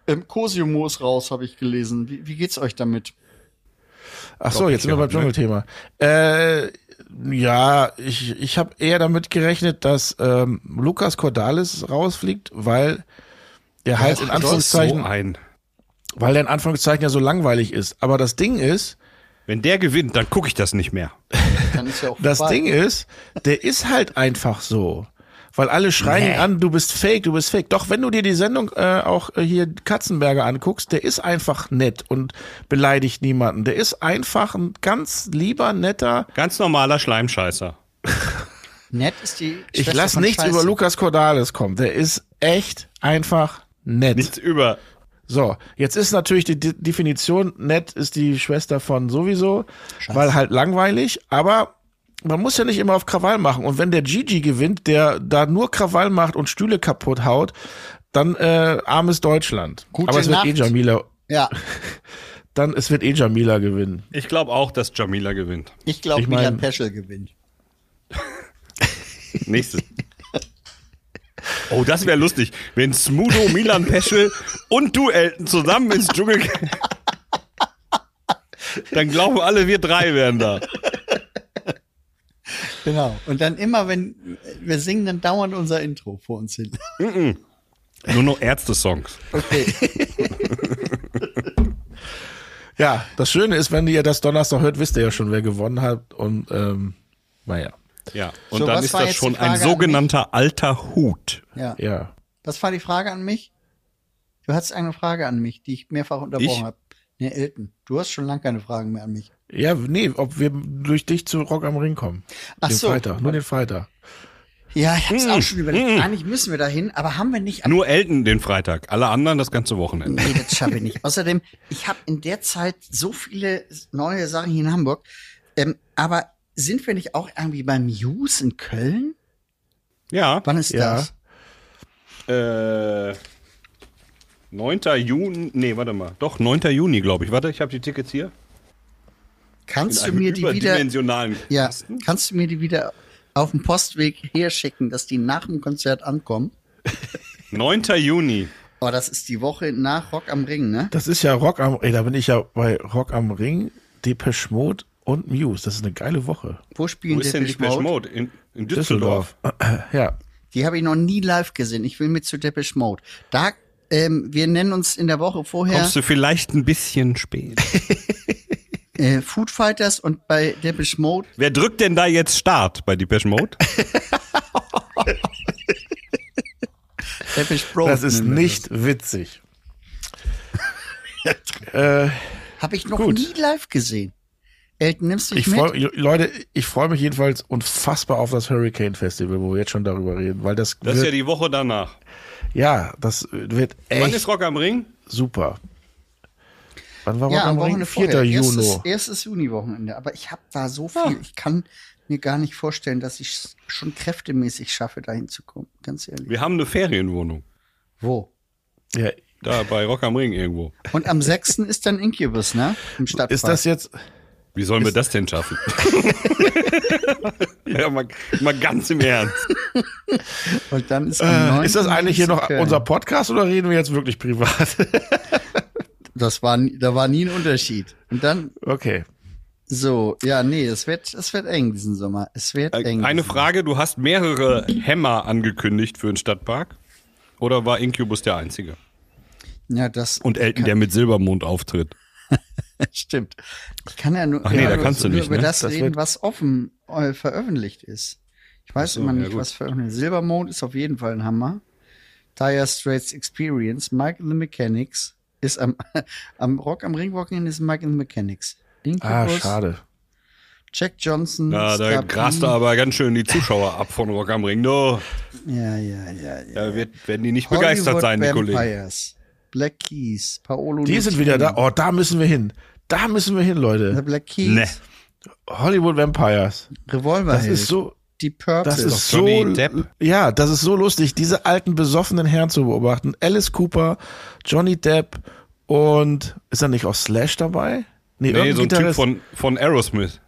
Ähm, Cosimo ist raus, habe ich gelesen. Wie, wie geht's euch damit? Ach so, jetzt sind wir ja, beim Dschungelthema. Äh, ja, ich, ich habe eher damit gerechnet, dass ähm, Lukas Cordalis rausfliegt, weil der halt in so Anführungszeichen, ein. weil der in Anführungszeichen ja so langweilig ist. Aber das Ding ist, Wenn der gewinnt, dann gucke ich das nicht mehr. Dann ist ja auch das. Ding ist, der ist halt einfach so. Weil alle schreien ihn an, du bist fake, du bist fake. Doch wenn du dir die Sendung äh, auch äh, hier Katzenberger anguckst, der ist einfach nett und beleidigt niemanden. Der ist einfach ein ganz lieber, netter. Ganz normaler Schleimscheißer. Nett ist die Ich Schwester lass von nichts Scheiße. über Lukas Cordalis kommen. Der ist echt einfach nett. Nichts über. So, jetzt ist natürlich die De Definition, nett ist die Schwester von sowieso, weil halt langweilig, aber man muss ja nicht immer auf Krawall machen. Und wenn der Gigi gewinnt, der da nur Krawall macht und Stühle kaputt haut, dann äh, armes Deutschland. Gute aber es wird eh Nacht. Jamila, Ja, dann es wird eh Jamila gewinnen. Ich glaube auch, dass Jamila gewinnt. ich glaube, Ich mein- Milan Peschel gewinnt. Nächstes. Oh, das wäre lustig, wenn Smudo, Milan Peschel und du, Elton, zusammen ins Dschungel. Dann glauben alle, wir drei wären da. Genau. Und dann immer, wenn wir singen, dann dauernd unser Intro vor uns hin. Nur noch Ärzte-Songs. Okay. Ja, das Schöne ist, wenn ihr das Donnerstag hört, wisst ihr ja schon, wer gewonnen hat. Und ähm, naja, Ja, und So, dann ist das schon ein sogenannter alter Hut. Ja. ja. Was war die Frage an mich? Du hattest eine Frage an mich, die ich mehrfach unterbrochen habe. Nee, Elton, du hast schon lange keine Fragen mehr an mich. Ja, nee, ob wir durch dich zu Rock am Ring kommen. Ach den so. Freitag, nur den Freitag. Ja, ich hab's Mm, auch schon überlegt. mm. Eigentlich müssen wir dahin, aber haben wir nicht Nur Elton den Freitag, alle anderen das ganze Wochenende. Nee, das schaffe ich nicht. Außerdem, ich habe in der Zeit so viele neue Sachen hier in Hamburg. Ähm, aber sind wir nicht auch irgendwie beim Muse in Köln? Ja, Wann ist Ja. das? äh, 9. Juni, nee, warte mal. Doch, 9. Juni, glaube ich. Warte, ich habe die Tickets hier. Kannst du mir die wieder, ja, kannst du mir die wieder auf dem Postweg herschicken, dass die nach dem Konzert ankommen? 9. Juni. Oh, das ist die Woche nach Rock am Ring, ne? Das ist ja Rock am, ey, da bin ich ja bei Rock am Ring, Depeche Mode und Muse. Das ist eine geile Woche. Wo spielen Wo ist denn Depeche Depeche Mode? Mode? In, in Düsseldorf. Ja. Die habe ich noch nie live gesehen. Ich will mit zu Depeche Mode. Da, ähm, wir nennen uns in der Woche vorher Kommst du vielleicht ein bisschen spät. äh, Food Fighters und bei Depeche Mode Wer drückt denn da jetzt Start bei Depeche Mode? Depeche Mode. Das ist nicht witzig. äh, Habe ich noch Gut. nie live gesehen. Elton, nimmst du dich Ich mit? freu, Leute, ich freue mich jedenfalls unfassbar auf das Hurricane Festival, wo wir jetzt schon darüber reden, weil das, Das ist ja die Woche danach. ja, das wird Wann echt ist Rock am Ring? super. Wann war ja, am? Wochenende 4. vorher. Juni. Erstes, erstes Juni-Wochenende. Aber ich habe da so viel. Ich kann mir gar nicht vorstellen, dass ich es schon kräftemäßig schaffe, dahin zu kommen. Ganz ehrlich. Wir haben eine Ferienwohnung. Wo? Ja, Da bei Rock am Ring irgendwo. Und am 6. ist dann Incubus, ne? Im Stadtpark. ist das jetzt, Wie sollen wir das denn schaffen? ja, mal, mal ganz im Ernst. Und dann ist, am äh, 9. ist das eigentlich hier noch Köln. unser Podcast oder reden wir jetzt wirklich privat? Das war, nie- da war nie ein Unterschied. Und dann, okay. so, ja, nee, es wird, es wird eng diesen Sommer. Es wird Äh, eng. Eine Frage, du hast mehrere Hämmer angekündigt für den Stadtpark. Oder war Incubus der einzige? Ja, das Und Elton, der mit Silbermond auftritt. stimmt. Ich kann ja nur, Ach nee, ja, da nur- kannst du nur nicht, über ne? das, Das reden, was offen äh, veröffentlicht ist. Ich weiß so, immer ja nicht, gut. was veröffentlicht ist. Silbermond ist auf jeden Fall ein Hammer. Dire Straits Experience, Mike and the Mechanics ist am, am Rock am Ring Wochenende ist Mike and the Mechanics. Ah, Incubus, schade. Jack Johnson. Ja, da grast er aber ganz schön die Zuschauer ab von Rock am Ring. No, Ja, ja, ja, ja. da wird, werden die nicht begeistert Hollywood sein, die Kollegen. Vampires, Black Keys, Paolo Die sind wieder da. Oh, da müssen wir hin. Da müssen wir hin, The Leute. Black Keys, Ne. Hollywood Vampires. Revolver Das ist so, die Purple. das ist so, Johnny Depp. ja, das ist so lustig, diese alten besoffenen Herren zu beobachten. Alice Cooper, Johnny Depp und ist da nicht auch Slash dabei? Nee, irgendein so ein Typ Gitarrist. von, von Aerosmith.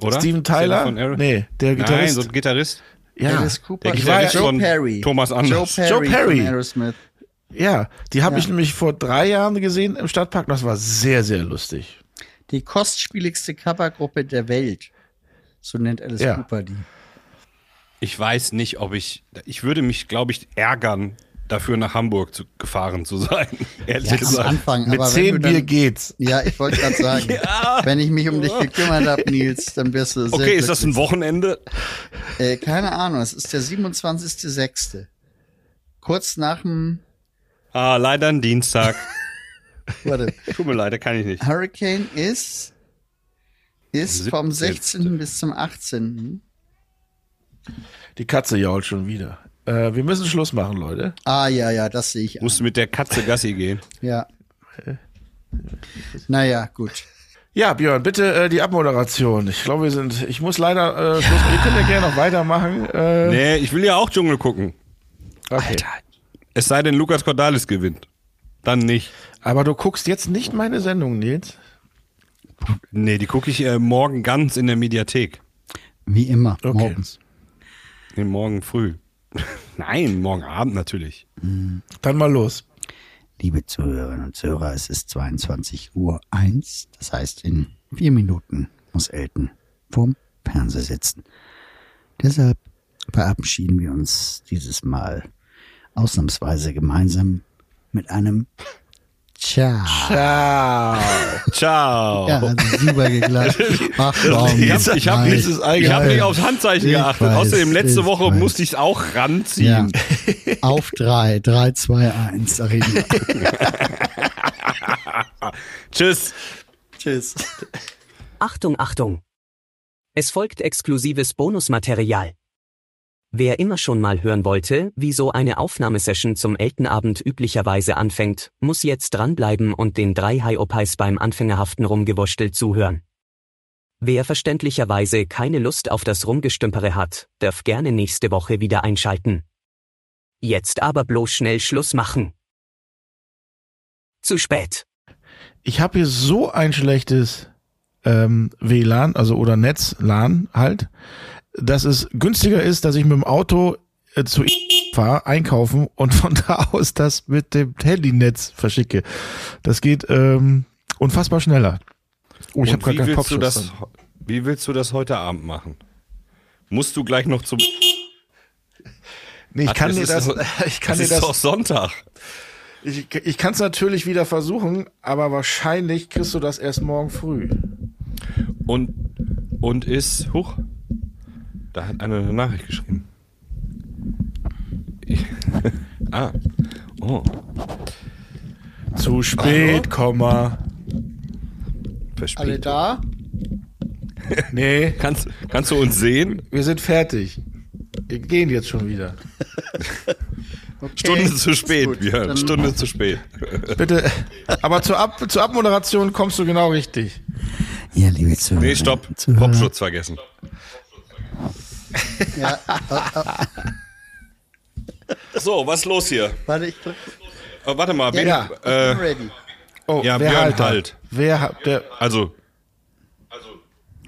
Oder? Steven Tyler? Nee, der Nein, Gitarrist. so ein Gitarrist. ja, Alice Cooper, Der Ich war ja- Gitarrist Joe von Perry. Thomas Joe Anders. Perry, Joe Perry. von Aerosmith. ja, die habe Ja. ich nämlich vor drei Jahren gesehen im Stadtpark. Das war sehr, sehr lustig. Die kostspieligste Covergruppe der Welt. So nennt Alice Ja. Cooper die. Ich weiß nicht, ob ich. Ich würde mich, glaube ich, ärgern, dafür nach Hamburg zu, gefahren zu sein. Ehrlich Ja, am gesagt. Anfang. Mit zehn Bier geht's. Ja, ich wollte gerade sagen, wenn ich mich um dich gekümmert habe, Nils, dann wirst du sehr Okay, ist das ein glücklich. Wochenende? Äh, keine Ahnung, es ist der 27.06. Kurz nach dem, Ah, leider ein Dienstag. warte, Tut mir leid, da kann ich nicht. Hurricane ist, ist vom 17.. 16. bis zum 18. Die Katze jault schon wieder. Äh, wir müssen Schluss machen, Leute. Ah, ja, ja, das sehe ich. Musst An. mit der Katze Gassi gehen. Ja. Naja, gut. Ja, Björn, bitte äh, die Abmoderation. Ich glaube, wir sind. Ich muss leider äh, Schluss machen. Ihr könnt ja gerne noch weitermachen. Äh, Nee, ich will ja auch Dschungel gucken. okay. Es sei denn, Lukas Cordalis gewinnt. Dann nicht. Aber du guckst jetzt nicht meine Sendung, Nils. Nee, die gucke ich äh, morgen ganz in der Mediathek. Wie immer, Okay. morgens. Nee, morgen früh. Nein, morgen Abend natürlich. Dann mal los. Liebe Zuhörerinnen und Zuhörer, es ist 22 Uhr 1. Das heißt, in vier Minuten muss Elton vorm Fernseher sitzen. Deshalb verabschieden wir uns dieses Mal ausnahmsweise gemeinsam mit einem Ciao. Ciao. Ciao. Ja, hat super geklappt. Ach, komm, Ich habe ich hab nicht, ich hab Ja, nicht ja. aufs Handzeichen Ich geachtet. weiß, Außerdem, letzte Woche weiß. musste ich es auch Ja. ranziehen. Auf drei, drei, zwei, eins. Arriba. Tschüss. Tschüss. Achtung, Achtung! Es folgt exklusives Bonusmaterial. Wer immer schon mal hören wollte, wie so eine Aufnahmesession zum Eltenabend üblicherweise anfängt, muss jetzt dranbleiben und den drei High-Opais beim anfängerhaften Rumgewurschtel zuhören. Wer verständlicherweise keine Lust auf das Rumgestümpere hat, darf gerne nächste Woche wieder einschalten. Jetzt aber bloß schnell Schluss machen. Zu spät. Ich habe hier so ein schlechtes ähm, WLAN, also oder Netz-LAN halt, dass es günstiger ist, dass ich mit dem Auto äh, zu fahre, einkaufen und von da aus das mit dem Handynetz verschicke. Das geht ähm, unfassbar schneller. Oh, ich habe gar wie keinen willst du Kopfschuss. das? Wie willst du das heute Abend machen? Musst du gleich noch zum? Nee, ich Ach, kann es dir das, doch- ich kann dir ist doch das, Sonntag. ich, ich kann es natürlich wieder versuchen, aber wahrscheinlich kriegst du das erst morgen früh. Und und ist huch. Da hat einer eine Nachricht geschrieben. Ich, ah. Oh. Zu spät, Komma. Alle da? Nee, Kannst, kannst du uns sehen? wir sind fertig. Wir gehen jetzt schon wieder. Okay. Stunde zu spät, Björn. Stunde zu spät. Bitte. Aber zur, Ab zur Abmoderation kommst du genau richtig. Ja, liebe Zuhörer. Nee, stopp. Zuhörer. Popschutz vergessen. Ja, So, was ist los hier? warte, ich drück. Oh, warte mal, bin, Ja. Ich äh, bin ready. Oh, Ja, wer Björn, halt, halt. Wer hat der also,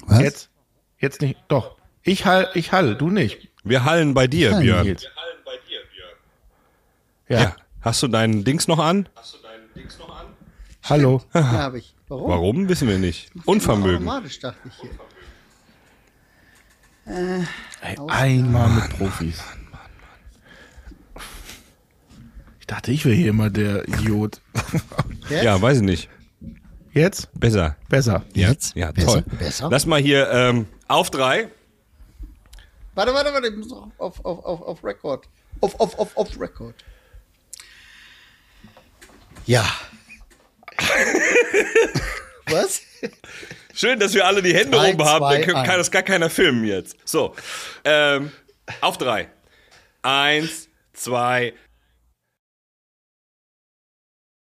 Was? jetzt? Jetzt nicht. Doch. Ich hall, ich hall, du nicht. wir hallen bei dir, Hallen, Björn. Nils. Ja. Ja. Hast du deinen Dings noch an? Hallo. Ja, habe ich. Warum? Warum, wissen wir nicht. Unvermögen. Automatisch dachte ich hier. Ey, einmal mit Profis. Ich dachte, ich wäre hier immer der Idiot. Jetzt? Ja, weiß ich nicht. Jetzt? Besser. Besser. Jetzt? Ja, besser, toll. Besser? Lass mal hier ähm, auf drei. Warte, warte, warte. Ich muss noch auf, auf, auf, auf Record. Auf, auf, auf, auf Record. Ja. Was? Schön, dass wir alle die Hände Drei, oben haben. Dann zwei, kann, kann das gar keiner filmen jetzt. So, ähm, auf drei. Eins, zwei,